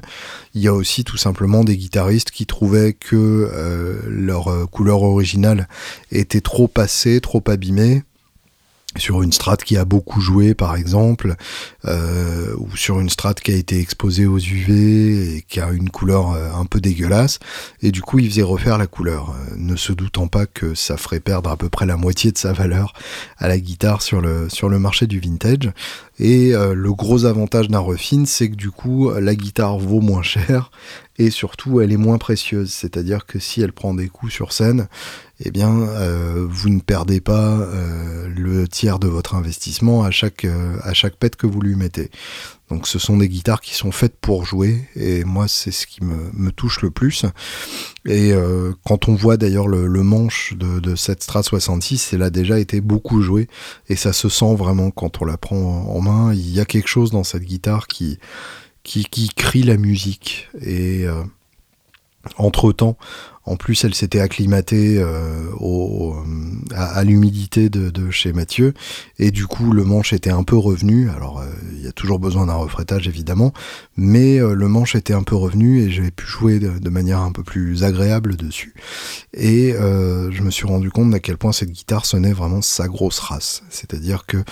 Il y a aussi tout simplement des guitaristes qui trouvaient que euh, leur couleur originale était trop passée, trop abîmée sur une strate qui a beaucoup joué par exemple, euh, ou sur une strate qui a été exposée aux UV et qui a une couleur euh, un peu dégueulasse, et du coup il faisait refaire la couleur, euh, ne se doutant pas que ça ferait perdre à peu près la moitié de sa valeur à la guitare sur le, sur le marché du vintage. Et le gros avantage d'un refine, c'est que du coup la guitare vaut moins cher et surtout elle est moins précieuse, c'est-à-dire que si elle prend des coups sur scène, eh bien, euh, vous ne perdez pas euh, le tiers de votre investissement à chaque, euh, à chaque pète que vous lui mettez. Donc ce sont des guitares qui sont faites pour jouer, et moi c'est ce qui me, me, touche le plus. Et quand on voit d'ailleurs le, manche de, de, cette Strat 66, elle a déjà été beaucoup jouée, et ça se sent vraiment quand on la prend en main. Il y a quelque chose dans cette guitare qui, qui, qui crie la musique. Et entre-temps, en plus, elle s'était acclimatée euh, à, l'humidité de, chez Mathieu, et du coup, le manche était un peu revenu. Alors, euh, il y a toujours besoin d'un refrétage, évidemment, mais euh, le manche était un peu revenu et j'avais pu jouer de, manière un peu plus agréable dessus. Et je me suis rendu compte à quel point cette guitare sonnait vraiment sa grosse race. C'est-à-dire que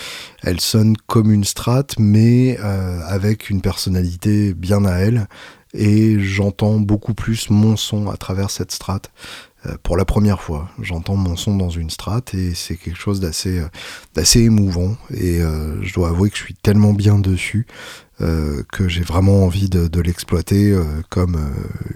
elle sonne comme une strat, mais avec une personnalité bien à elle et j'entends beaucoup plus mon son à travers cette strate. Euh, pour la première fois, j'entends mon son dans une strate et c'est quelque chose d'assez euh, émouvant et euh, je dois avouer que je suis tellement bien dessus que j'ai vraiment envie de, l'exploiter comme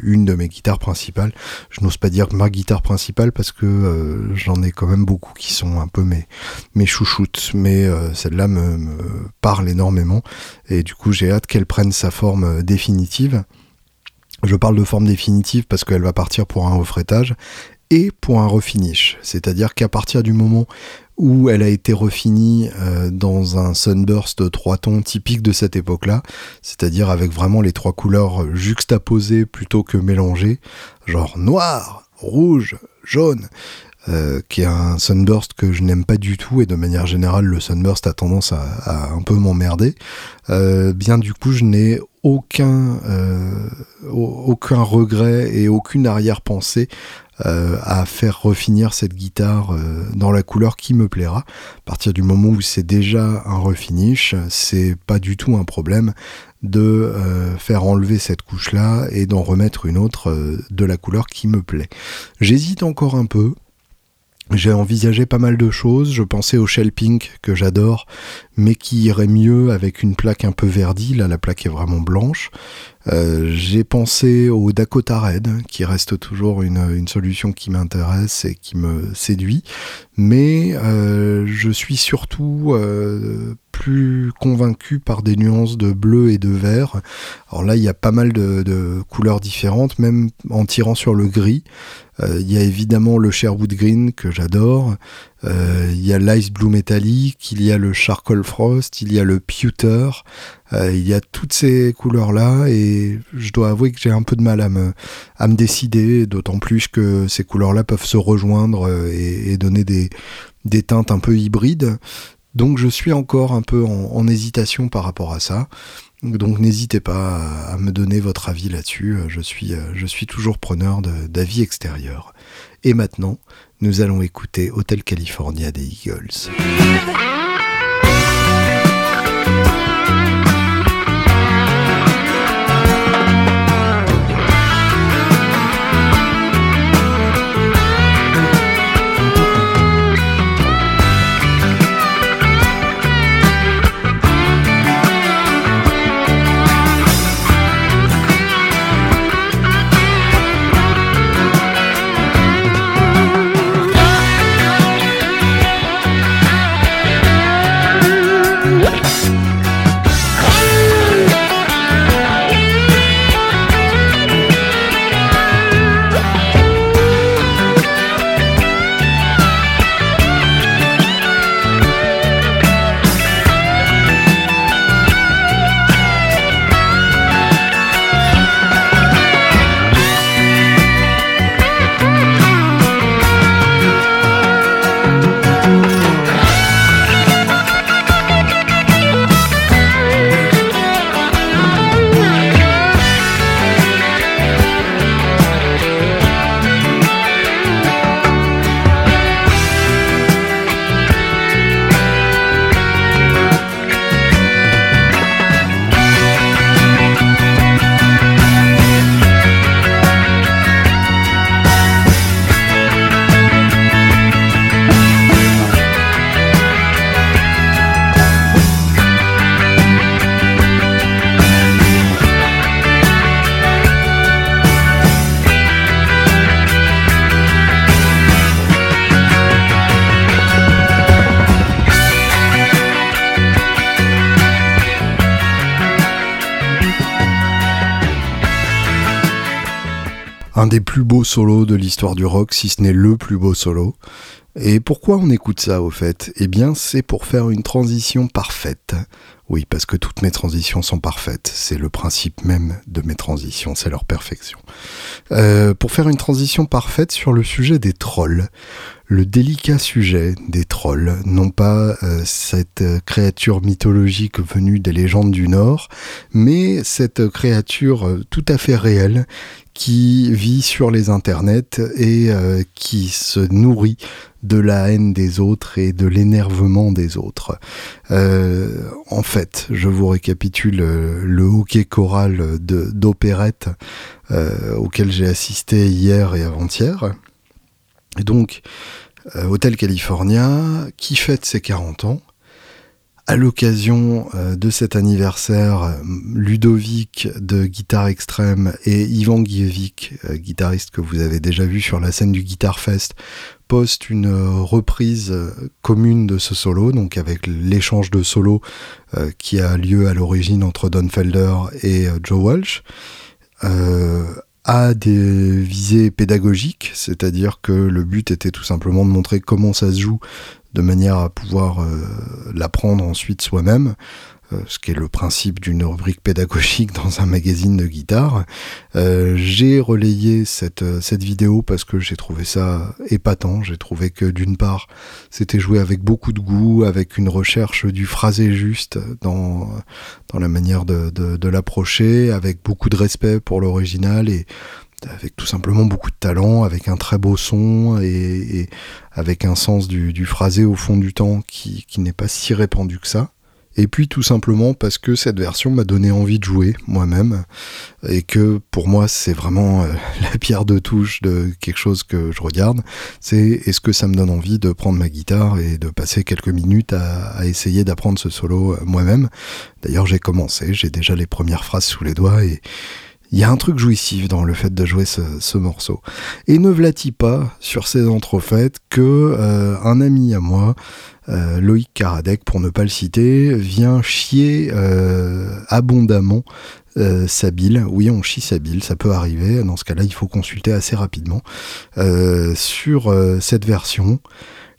une de mes guitares principales. Je n'ose pas dire ma guitare principale parce que j'en ai quand même beaucoup qui sont un peu mes, chouchoutes, mais celle-là me, parle énormément et du coup j'ai hâte qu'elle prenne sa forme définitive. Je parle de forme définitive parce qu'elle va partir pour un refrétage et pour un refinish. C'est-à-dire qu'à partir du moment où elle a été refinie euh, dans un sunburst trois tons typique de cette époque-là, c'est-à-dire avec vraiment les trois couleurs juxtaposées plutôt que mélangées, genre noir, rouge, jaune, euh, qui est un sunburst que je n'aime pas du tout et de manière générale le sunburst a tendance à, un peu m'emmerder. Euh, bien du coup je n'ai aucun euh, aucun regret et aucune arrière-pensée à faire refinir cette guitare dans la couleur qui me plaira. À partir du moment où c'est déjà un refinish, c'est pas du tout un problème de faire enlever cette couche là et d'en remettre une autre de la couleur qui me plaît. J'hésite encore un peu j'ai envisagé pas mal de choses. Je pensais au Shell Pink que j'adore, mais qui irait mieux avec une plaque un peu verdie. Là, la plaque est vraiment blanche. Euh, j'ai pensé au Dakota Red, qui reste toujours une, solution qui m'intéresse et qui me séduit. Mais euh, je suis surtout euh, plus convaincu par des nuances de bleu et de vert. Alors là, il y a pas mal de, couleurs différentes, même en tirant sur le gris. Il y a évidemment le Sherwood Green que j'adore. Il y a l'Ice Blue Metallic, il y a le Charcoal Frost, il y a le Pewter. Euh, il y a toutes ces couleurs-là et je dois avouer que j'ai un peu de mal à me, à me décider, d'autant plus que ces couleurs-là peuvent se rejoindre et, donner des, des teintes un peu hybrides. Donc je suis encore un peu en, hésitation par rapport à ça. Donc n'hésitez pas à, me donner votre avis là-dessus. Je suis, je suis toujours preneur d'avis extérieurs. Et maintenant, nous allons écouter Hotel California des Eagles. Solos de l'histoire du rock, si ce n'est le plus beau solo. Et pourquoi on écoute ça au fait? Eh bien c'est pour faire une transition parfaite. Oui, parce que toutes mes transitions sont parfaites. C'est le principe même de mes transitions, c'est leur perfection. Euh, pour faire une transition parfaite sur le sujet des trolls le délicat sujet des trolls, non pas euh, cette créature mythologique venue des légendes du Nord, mais cette créature euh, tout à fait réelle qui vit sur les internets et euh, qui se nourrit de la haine des autres et de l'énervement des autres. en fait, je vous récapitule le hockey choral d'opérette auquel j'ai assisté hier et avant-hier. Donc, euh, Hotel California, qui fête ses 40 ans. À l'occasion euh, de cet anniversaire, Ludovic de Guitare Extrême et Ivan Gievic, euh, guitariste que vous avez déjà vu sur la scène du Guitar Fest, postent une reprise commune de ce solo, donc avec l'échange de solos qui a lieu à l'origine entre Don Felder et Joe Walsh a des visées pédagogiques, c'est-à-dire que le but était tout simplement de montrer comment ça se joue de manière à pouvoir euh, l'apprendre ensuite soi-même, euh, ce qui est le principe d'une rubrique pédagogique [LAUGHS] dans un magazine de guitare. Euh, j'ai relayé cette, cette vidéo parce que j'ai trouvé ça épatant. J'ai trouvé que d'une part, c'était joué avec beaucoup de goût, avec une recherche du phrasé juste dans, dans la manière de, de, l'approcher, avec beaucoup de respect pour l'original et avec tout simplement beaucoup de talent, avec un très beau son et, avec un sens du, phrasé au fond du temps qui, qui n'est pas si répandu que ça. Et puis tout simplement parce que cette version m'a donné envie de jouer moi-même et que pour moi c'est vraiment euh, [LAUGHS] la pierre de touche de quelque chose que je regarde. C'est est-ce que ça me donne envie de prendre ma guitare et de passer quelques minutes à, essayer d'apprendre ce solo euh, moi-même? D'ailleurs j'ai commencé, j'ai déjà les premières phrases sous les doigts et il y a un truc jouissif dans le fait de jouer ce, morceau. Et ne vlat-il pas sur ces entrefaites que euh, un ami à moi, euh, Loïc Karadec, pour ne pas le citer, vient chier euh, abondamment sa bile. Oui, on chie sa bile, ça peut arriver. Dans ce cas-là, il faut consulter assez rapidement sur cette version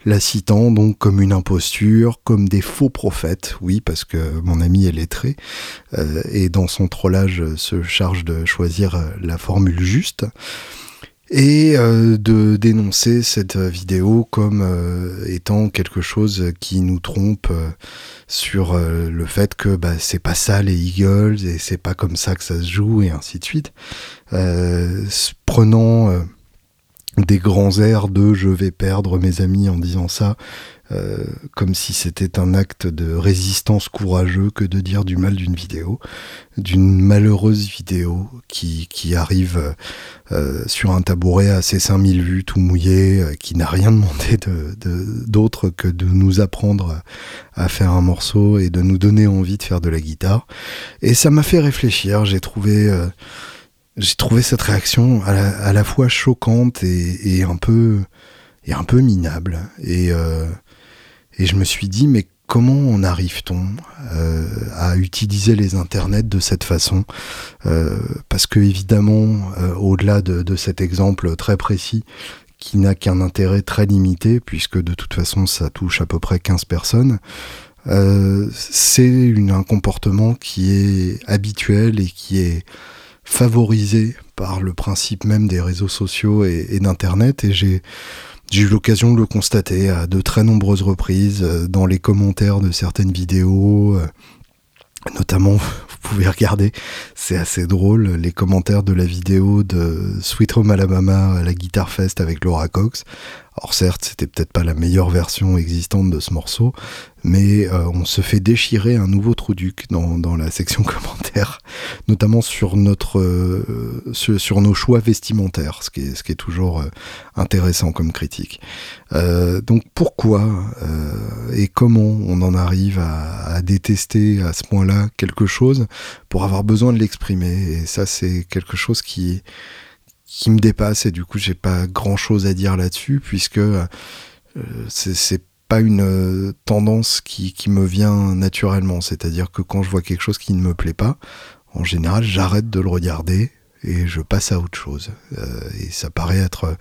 la citant donc comme une imposture, comme des faux prophètes, oui, parce que mon ami est lettré, euh, et dans son trollage se charge de choisir euh, la formule juste, et euh, de dénoncer cette vidéo comme étant quelque chose qui nous trompe sur le fait que bah, c'est pas ça les Eagles, et c'est pas comme ça que ça se joue, et ainsi de suite. prenant des grands airs de je vais perdre mes amis en disant ça, euh, comme si c'était un acte de résistance courageux que de dire du mal d'une vidéo, d'une malheureuse vidéo qui, qui arrive euh, sur un tabouret à ses 5000 vues tout mouillé, euh, qui n'a rien demandé d'autre que de nous apprendre à faire un morceau et de nous donner envie de faire de la guitare. Et ça m'a fait réfléchir, j'ai trouvé j'ai trouvé cette réaction à la, fois choquante et, un peu et un peu minable. Et, euh, et je me suis dit, mais comment en arrive-t-on euh, à utiliser les internets de cette façon euh, Parce que évidemment, au-delà de, de, cet exemple très précis, qui n'a qu'un intérêt très limité, puisque de toute façon ça touche à peu près 15 personnes, c'est un comportement qui est habituel et qui est favorisé par le principe même des réseaux sociaux et, d'Internet. Et j'ai eu l'occasion de le constater à de très nombreuses reprises euh, dans les commentaires de certaines vidéos. Euh, notamment, [LAUGHS] vous pouvez regarder, c'est assez drôle, les commentaires de la vidéo de Sweet Home Alabama à la Guitar Fest avec Laura Cox. Alors certes, c'était peut-être pas la meilleure version existante de ce morceau, mais euh, on se fait déchirer un nouveau trou duc dans, dans la section [LAUGHS] commentaires, notamment sur notre euh, sur, nos choix vestimentaires, ce qui est, ce qui est toujours euh, intéressant comme critique. donc pourquoi et comment on en arrive à, à détester à ce point-là quelque chose pour avoir besoin de l'exprimer? Et ça, c'est quelque chose qui qui me dépasse et du coup j'ai pas grand chose à dire là-dessus puisque euh, c'est pas une euh, tendance qui, qui, me vient naturellement. C'est-à-dire que quand je vois quelque chose qui ne me plaît pas, en général j'arrête de le regarder et je passe à autre chose. Euh, et ça paraît être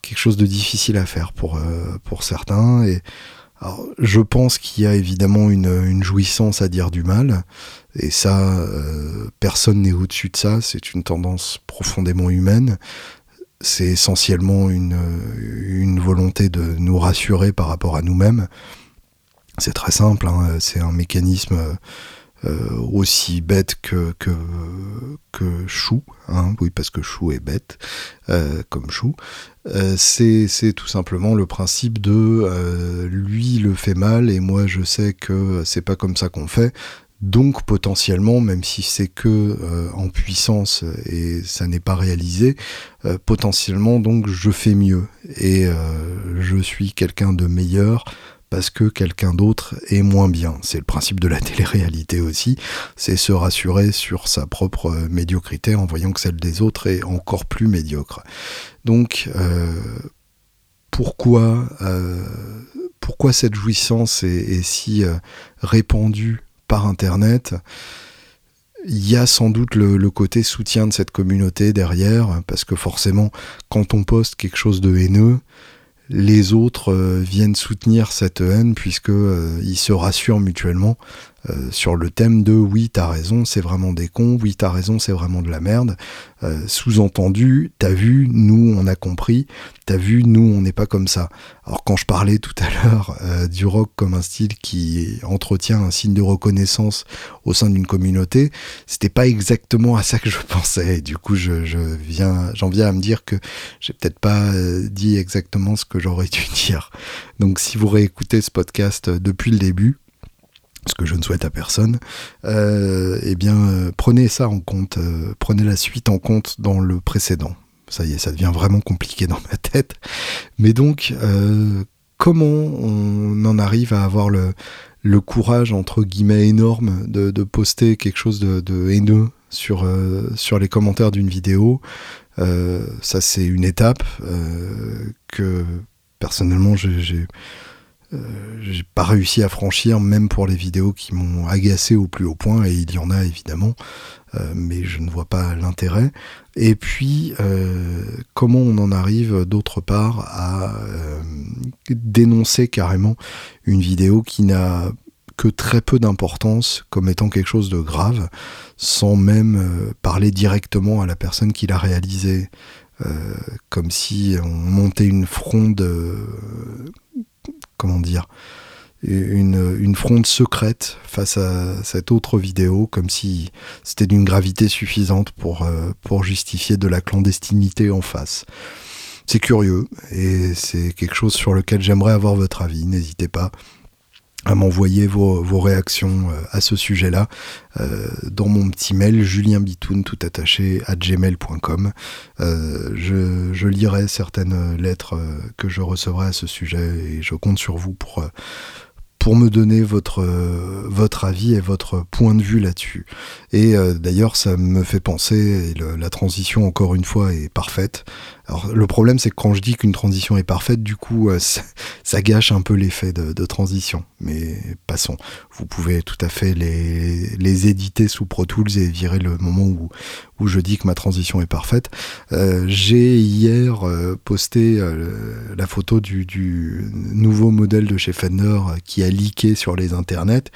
quelque chose de difficile à faire pour, pour certains. Et alors, je pense qu'il y a évidemment une, une, jouissance à dire du mal, et ça, euh, personne n'est au-dessus de ça, c'est une tendance profondément humaine. C'est essentiellement une, volonté de nous rassurer par rapport à nous-mêmes. C'est très simple, hein, c'est un mécanisme euh, aussi bête que chou, hein, oui parce que chou est bête, euh, comme chou, c'est tout simplement le principe de lui le fait mal et moi je sais que c'est pas comme ça qu'on fait, donc potentiellement, même si c'est que euh, en puissance et ça n'est pas réalisé, euh, potentiellement donc je fais mieux et euh, je suis quelqu'un de meilleur parce que quelqu'un d'autre est moins bien. C'est le principe de la [LAUGHS] télé-réalité aussi, c'est se rassurer sur sa propre médiocrité en voyant que celle des autres est encore plus médiocre. Donc pourquoi, pourquoi cette jouissance est si répandue par Internet, il y a sans doute le, côté soutien de cette communauté derrière, parce que forcément, quand on poste quelque chose de haineux, les autres euh, viennent soutenir cette haine puisque euh, se rassurent mutuellement euh, sur le thème de oui, t'as raison, c'est vraiment des cons, oui, t'as raison, c'est vraiment de la merde. Euh, sous-entendu, t'as vu, nous, on a compris, t'as vu, nous, on n'est pas comme ça. Alors quand je parlais tout à l'heure euh, du rock comme un style qui entretient un signe de reconnaissance au sein d'une communauté, c'était pas exactement à ça que je pensais. du coup, je, je viens, j'en viens à me dire que j'ai peut-être pas dit exactement ce que j'aurais dû [LAUGHS] dire. Donc si vous réécoutez ce podcast depuis le début, ce que je ne souhaite à personne, euh, eh bien, euh, prenez ça en compte, euh, prenez la suite en compte dans le précédent. Ça y est, ça devient vraiment compliqué dans ma tête. Mais donc, comment on en arrive à avoir le, courage, entre guillemets, énorme de, de poster quelque chose de, de haineux sur, sur les commentaires d'une vidéo? ça, c'est une étape que personnellement, j'ai j'ai pas réussi à franchir, même pour les vidéos qui m'ont agacé au plus haut point, et il y en a évidemment, mais je ne vois pas l'intérêt. Et puis, euh, comment on en arrive d'autre part à euh, dénoncer carrément une vidéo qui n'a que très peu d'importance comme étant quelque chose de grave, sans même euh, parler directement à la personne qui l'a réalisé, comme si on montait une fronde, comment dire, une, une, fronde secrète face à cette autre vidéo, comme si c'était d'une gravité suffisante pour, euh, pour justifier de la clandestinité en face. C'est curieux et c'est quelque chose sur lequel j'aimerais avoir votre avis. N'hésitez pas à m'envoyer vos, réactions euh, à ce sujet-là euh, dans mon petit mail julienbitoun tout attaché à gmail.com. Euh, je, je, lirai certaines lettres que je recevrai à ce sujet et je compte sur vous pour pour me donner votre, euh, votre avis et votre point de vue là-dessus. Et euh, d'ailleurs, ça me fait penser, et la transition, encore une fois, est parfaite. Alors, le problème, c'est que quand je dis qu'une transition est parfaite, du coup, euh, [LAUGHS] ça, gâche un peu l'effet de, transition. Mais passons. Vous pouvez tout à fait les, éditer sous Pro Tools et virer le moment où, je dis que ma transition est parfaite. Euh, j'ai hier euh, posté la photo du, du, nouveau modèle de chez Fender qui a leaké sur les internets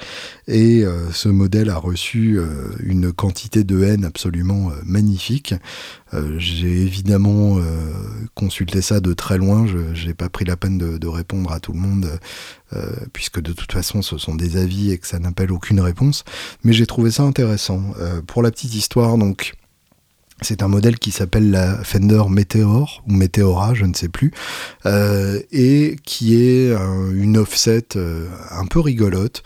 et ce modèle a reçu une quantité de haine absolument magnifique. J'ai évidemment consulté ça de très loin, je n'ai pas pris la peine de, répondre à tout le monde puisque de toute façon ce sont des avis et que ça n'appelle aucune réponse, mais j'ai trouvé ça intéressant. pour la petite histoire, donc c'est un modèle qui s'appelle la Fender Meteor ou Meteora, je ne sais plus, euh, et qui est une offset euh, un peu rigolote,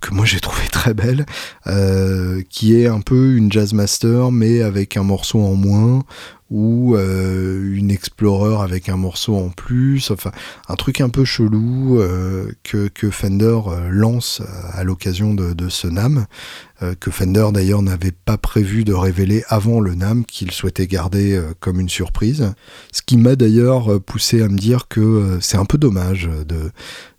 que moi j'ai trouvé très belle, euh, qui est un peu une Jazzmaster mais avec un morceau en moins ou une Explorer avec un morceau en plus, enfin un truc un peu chelou que, que, Fender lance à l'occasion de, de, ce NAM. Euh, que Fender d'ailleurs n'avait pas prévu de révéler avant le NAM, qu'il souhaitait garder euh, comme une surprise. Ce qui m'a d'ailleurs euh, poussé à me dire que c'est un peu dommage de,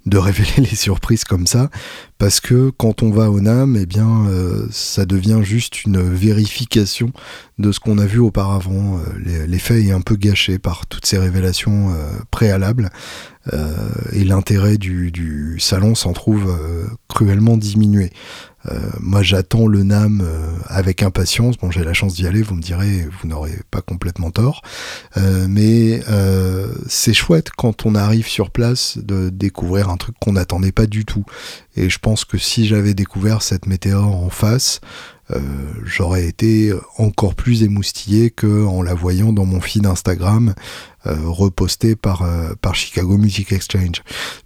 de révéler [LAUGHS] les surprises comme ça, parce que quand on va au NAM, eh bien, ça devient juste une vérification de ce qu'on a vu auparavant. L'effet est un peu gâché par toutes ces révélations préalables, et l'intérêt du, salon s'en trouve cruellement diminué. Euh, moi, j'attends le NAM euh, avec impatience. Bon, j'ai la chance d'y aller, vous me direz, vous n'aurez pas complètement tort. Euh, mais c'est chouette quand on arrive sur place de découvrir un truc qu'on n'attendait pas du tout. Et je pense que si j'avais découvert cette météore en face, euh, j'aurais été encore plus émoustillé que en la voyant dans mon feed Instagram euh, reposté par, euh, Chicago Music Exchange.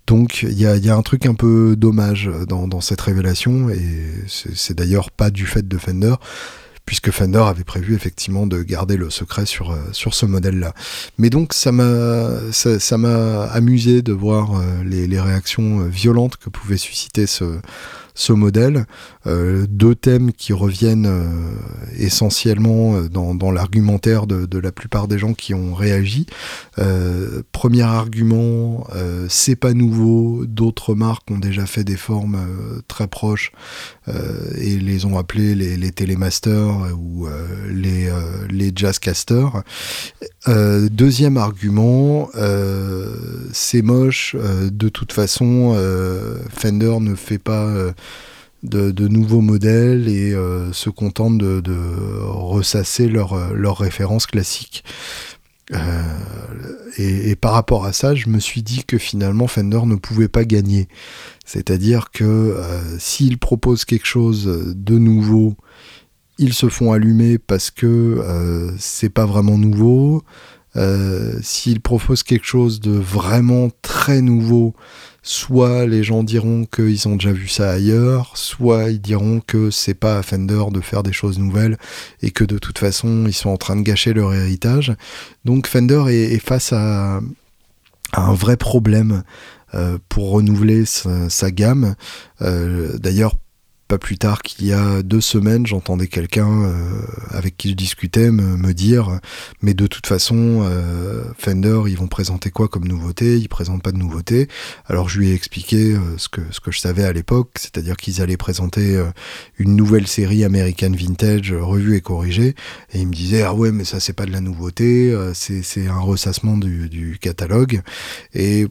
Donc il y a, un truc un peu dommage dans, cette révélation et c'est d'ailleurs pas du fait de Fender puisque Fender avait prévu effectivement de garder le secret sur, sur ce modèle-là. Mais donc ça m'a ça, m'a amusé de voir les, les, réactions violentes que pouvait susciter ce, ce modèle. Euh, deux thèmes qui reviennent euh, essentiellement euh, dans, l'argumentaire de, la plupart des gens qui ont réagi. premier argument, c'est pas nouveau, d'autres marques ont déjà fait des formes très proches et les ont appelés les, les Télémasters ou les Jazzcasters. deuxième argument, c'est moche, de toute façon, Fender ne fait pas de, nouveaux modèles et euh, se contentent de, ressasser leurs leur références classiques. Euh, et, par rapport à ça, je me suis dit que finalement Fender ne pouvait pas gagner. C'est-à-dire que euh, s'ils proposent quelque chose de nouveau, ils se font allumer parce que c'est pas vraiment nouveau. s'ils proposent quelque chose de vraiment très nouveau, soit les gens diront qu'ils ont déjà vu ça ailleurs, soit ils diront que c'est pas à Fender de faire des choses nouvelles et que de toute façon ils sont en train de gâcher leur héritage. Donc Fender est, face à, un vrai problème euh, pour renouveler sa, gamme. Euh, d'ailleurs, plus tard qu'il y a deux semaines, j'entendais quelqu'un euh, avec qui je discutais me, dire mais de toute façon euh, Fender ils vont présenter quoi comme nouveauté? Ils présentent pas de nouveauté. Alors je lui ai expliqué euh, ce que ce que je savais à l'époque, c'est-à-dire qu'ils allaient présenter une nouvelle série American Vintage revue et corrigée, et il me disait ah ouais mais ça c'est pas de la nouveauté, c'est un ressassement du, du catalogue et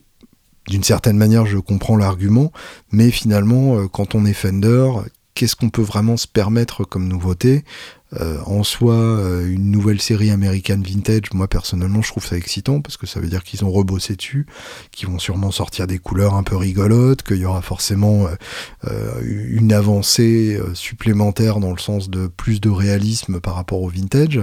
d'une certaine manière, je comprends l'argument, mais finalement, euh, quand on est Fender, qu'est-ce qu'on peut vraiment se permettre comme nouveauté? Euh, en soi, euh, une nouvelle série américaine vintage, moi personnellement, je trouve ça excitant parce que ça veut dire qu'ils ont rebossé dessus, qu'ils vont sûrement sortir des couleurs un peu rigolotes, qu'il y aura forcément une avancée supplémentaire dans le sens de plus de réalisme par rapport au vintage.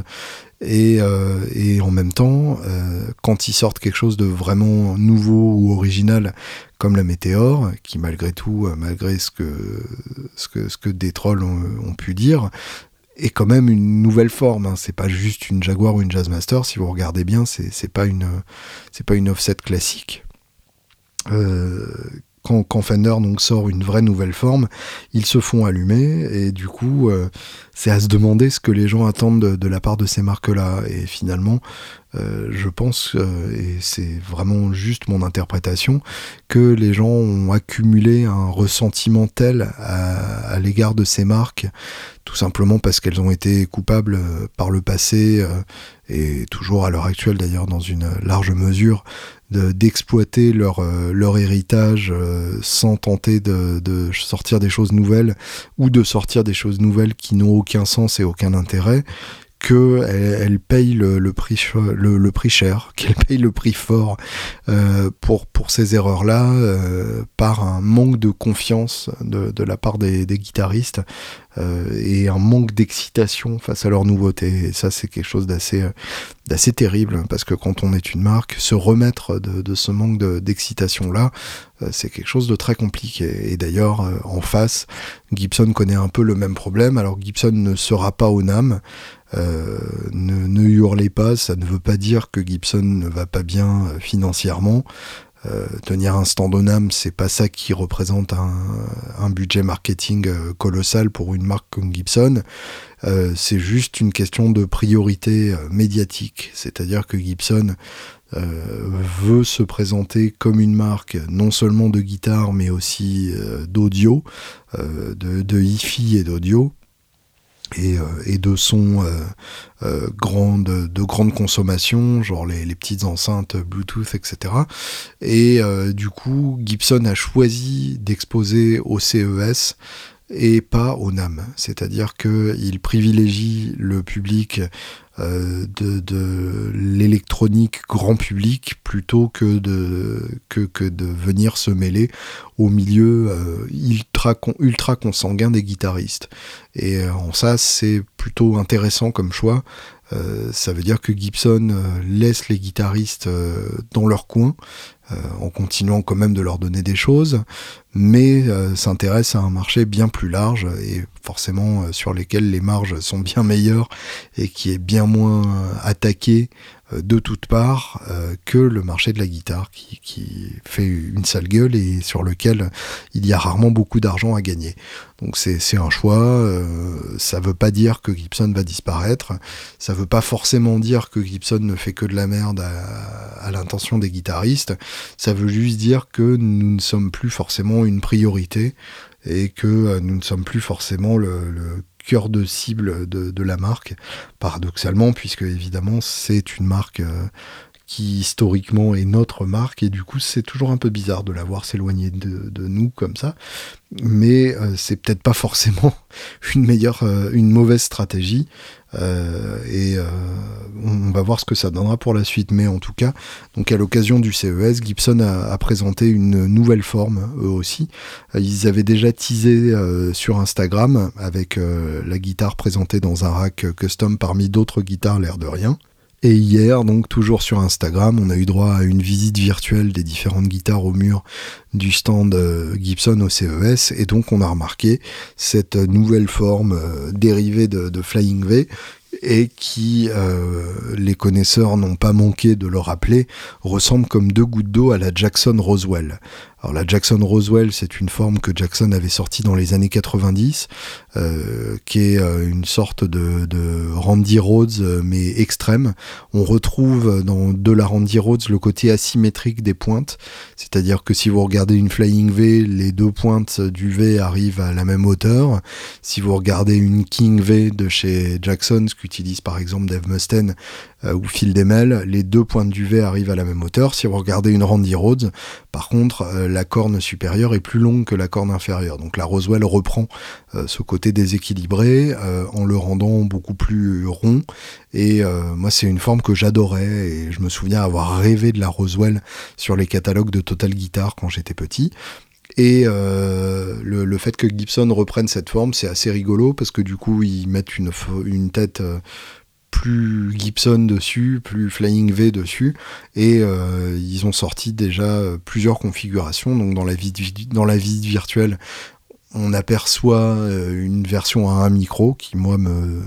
Et, euh, et, en même temps, euh, quand ils sortent quelque chose de vraiment nouveau ou original, comme la Météore, qui malgré tout, euh, malgré ce que, ce que, ce que des trolls ont, pu dire, est quand même une nouvelle forme. Hein. C'est pas juste une Jaguar ou une Jazzmaster. Si vous regardez bien, c'est pas pas une offset classique. Quand, Fender donc sort une vraie nouvelle forme, ils se font allumer et du coup, c'est à se demander ce que les gens attendent de, la part de ces marques-là. Et finalement, euh, je pense, euh, et c'est vraiment juste mon interprétation, que les gens ont accumulé un ressentiment tel à, l'égard de ces marques, tout simplement parce qu'elles ont été coupables par le passé, et toujours à l'heure actuelle d'ailleurs dans une large mesure, d'exploiter leur, euh, leur héritage euh, sans tenter de, de, sortir des choses nouvelles ou de sortir des choses nouvelles qui n'ont aucun sens et aucun intérêt que elle, paye le, prix le, prix cher, [LAUGHS] qu'elle paye le prix fort euh, pour pour ces erreurs là euh, par un manque de confiance de, la part des, guitaristes et un manque d'excitation face à leur nouveauté. Et ça, c'est quelque chose d'assez euh, terrible parce que quand on est une marque, se remettre de, ce manque d'excitation là, euh, c'est quelque chose de très compliqué. Et d'ailleurs, en face, Gibson connaît un peu le même problème. Alors Gibson ne sera pas au NAM. Euh, ne, hurlez pas, ça ne veut pas dire que Gibson ne va pas bien financièrement. Euh, tenir un stand au NAM, c'est pas ça qui représente un, budget marketing euh, colossal pour une marque comme Gibson. Euh, c'est juste une question de priorité médiatique. C'est-à-dire que Gibson veut se présenter comme une marque non seulement de guitare mais aussi d'audio, de hi-fi et d'audio. Euh, et, de sons euh, euh, de grande consommation, genre les, les, petites enceintes Bluetooth, etc. Et du coup, Gibson a choisi d'exposer au CES et pas au NAM. C'est-à-dire qu'il privilégie le public euh, de, l'électronique grand public plutôt que de, venir se mêler au milieu euh, ultra, consanguin des guitaristes. Et euh, en ça, c'est plutôt intéressant comme choix. ça veut dire que Gibson laisse les guitaristes dans leur coin en continuant quand même de leur donner des choses, mais euh, s'intéresse à un marché bien plus large et forcément euh, sur lesquels les marges sont bien meilleures et qui est bien moins attaqué euh, de toutes parts euh, que le marché de la guitare qui, qui, fait une sale gueule et sur lequel il y a rarement beaucoup d'argent à gagner. Donc c'est un choix, euh, ça veut pas dire que Gibson va disparaître, ça veut pas forcément dire que Gibson ne fait que de la merde à, à l'intention des guitaristes, ça veut juste dire que nous ne sommes plus forcément une priorité et que nous ne sommes plus forcément le, le cœur de cible de, la marque, paradoxalement, puisque évidemment c'est une marque euh, qui historiquement est notre marque, et du coup c'est toujours un peu bizarre de la voir s'éloigner de, nous comme ça, mais euh, c'est peut-être pas forcément [LAUGHS] une meilleure, euh, une mauvaise stratégie, euh, et on, va voir ce que ça donnera pour la suite. Mais en tout cas, donc à l'occasion du CES, Gibson a, présenté une nouvelle forme, eux aussi. Ils avaient déjà teasé sur Instagram avec la guitare présentée dans un rack custom parmi d'autres guitares, l'air de rien. Et hier, donc toujours sur Instagram, on a eu droit à une visite virtuelle des différentes guitares au mur du stand euh, Gibson au CES, et donc on a remarqué cette nouvelle forme euh, dérivée de, Flying V et qui, les connaisseurs n'ont pas manqué de le rappeler, ressemble comme deux gouttes d'eau à la Jackson Roswell. Alors la Jackson Roswell, c'est une forme que Jackson avait sortie dans les années 90, euh, qui est euh, une sorte de, de Randy Rhodes euh, mais extrême. On retrouve dans de la Randy Rhodes le côté asymétrique des pointes, c'est-à-dire que si vous regardez une Flying V, les deux pointes du V arrivent à la même hauteur. Si vous regardez une King V de chez Jackson, ce qu'utilise par exemple Dave Mustaine ou Phil Demel, les deux pointes du V arrivent à la même hauteur. Si vous regardez une Randy Rhodes, par contre, la corne supérieure est plus longue que la corne inférieure. Donc la Roswell reprend euh, ce côté déséquilibré euh, en le rendant beaucoup plus rond. Et euh, moi, c'est une forme que j'adorais et je me souviens avoir rêvé de la Roswell sur les catalogues de Total Guitar quand j'étais petit. Et le, fait que Gibson reprenne cette forme, c'est assez rigolo parce que du coup, ils mettent une, une tête plus Gibson dessus, plus Flying V dessus, et euh, ils ont sorti déjà plusieurs configurations. Donc dans la vie, dans la vie virtuelle, on aperçoit euh, une version à un micro qui moi me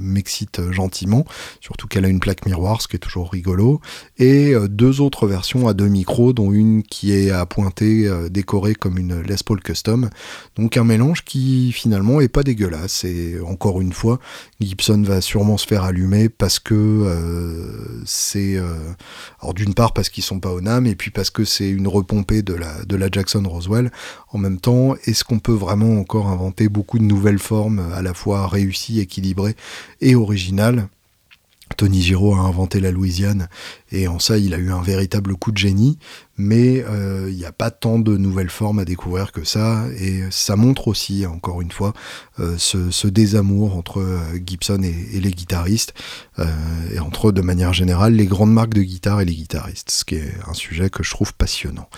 m'excite gentiment, surtout qu'elle a une plaque miroir, ce qui est toujours rigolo, et euh, deux autres versions à deux micros, dont une qui est à pointer euh, décorée comme une Les Paul Custom. Donc un mélange qui finalement est pas dégueulasse. Et encore une fois, Gibson va sûrement se faire allumer parce que c'est alors d'une part parce qu'ils sont pas au NAM et puis parce que c'est une repompée de la de la Jackson Roswell. En même temps, est-ce qu'on peut vraiment encore inventer beaucoup de nouvelles formes, à la fois réussies, équilibrées et originales? Tony Giraud a inventé la Louisiane et en ça il a eu un véritable coup de génie, mais euh, il n'y a pas tant de nouvelles formes à découvrir que ça et ça montre aussi encore une fois euh, ce, désamour entre euh, Gibson et, les guitaristes et entre de manière générale les grandes marques de guitare et les guitaristes, ce qui est un sujet que je trouve passionnant.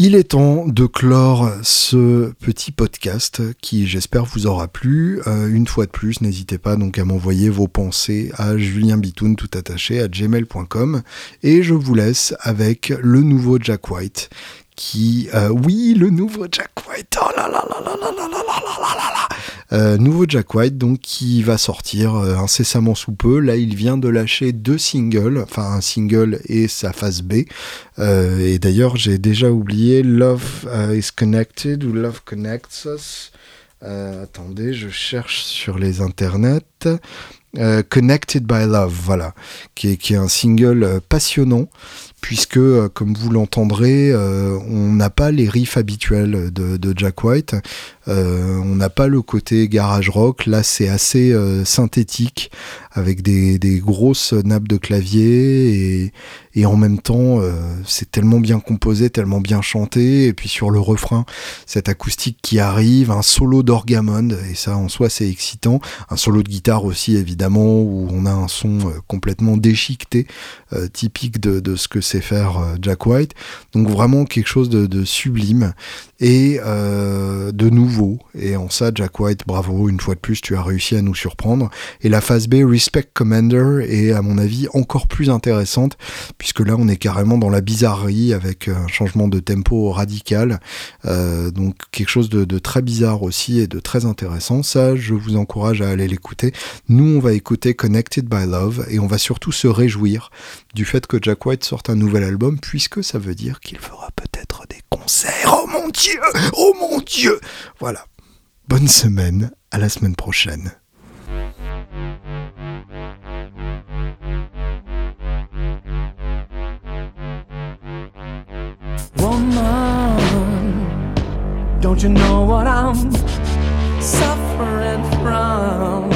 Il est temps de clore ce petit podcast qui j'espère vous aura plu. Euh, une fois de plus, n'hésitez pas donc à m'envoyer vos pensées à julienbitoun tout attaché à gmail.com et je vous laisse avec le nouveau Jack White qui, euh, oui, le nouveau Jack White, oh là là là là là là là là là euh, nouveau Jack White, donc qui va sortir euh, incessamment sous peu. Là, il vient de lâcher deux singles, enfin un single et sa phase B. et d'ailleurs, j'ai déjà oublié Love is Connected ou Love Connects Us. attendez, je cherche sur les internets. Connected by Love, voilà, qui est, qui est un single passionnant puisque, euh, comme vous l'entendrez, euh, on n'a pas les riffs habituels de, Jack White, euh, on n'a pas le côté garage rock, là c'est assez synthétique, avec des, grosses nappes de clavier, et, en même temps c'est tellement bien composé, tellement bien chanté, et puis sur le refrain, cette acoustique qui arrive, un solo d'orgamond, et ça en soi c'est excitant, un solo de guitare aussi évidemment, où on a un son complètement déchiqueté, typique de, de ce que c'est faire euh, Jack White. Donc vraiment quelque chose de, sublime et euh, de nouveau. Et en ça, Jack White, bravo, une fois de plus, tu as réussi à nous surprendre. Et la phase B, Respect Commander, est à mon avis encore plus intéressante, puisque là, on est carrément dans la bizarrerie avec un changement de tempo radical. Euh, donc quelque chose de, de, très bizarre aussi et de très intéressant. Ça, je vous encourage à aller l'écouter. Nous, on va écouter Connected by Love et on va surtout se réjouir du fait que Jack White sorte un nouvel album, puisque ça veut dire qu'il fera peut-être des Oh mon Dieu Oh mon Dieu Voilà. Bonne semaine, à la semaine prochaine. don't you know what I'm suffering from?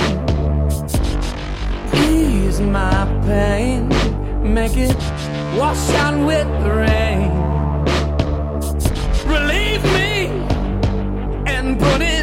Ease my pain, make it wash out with the rain. And put it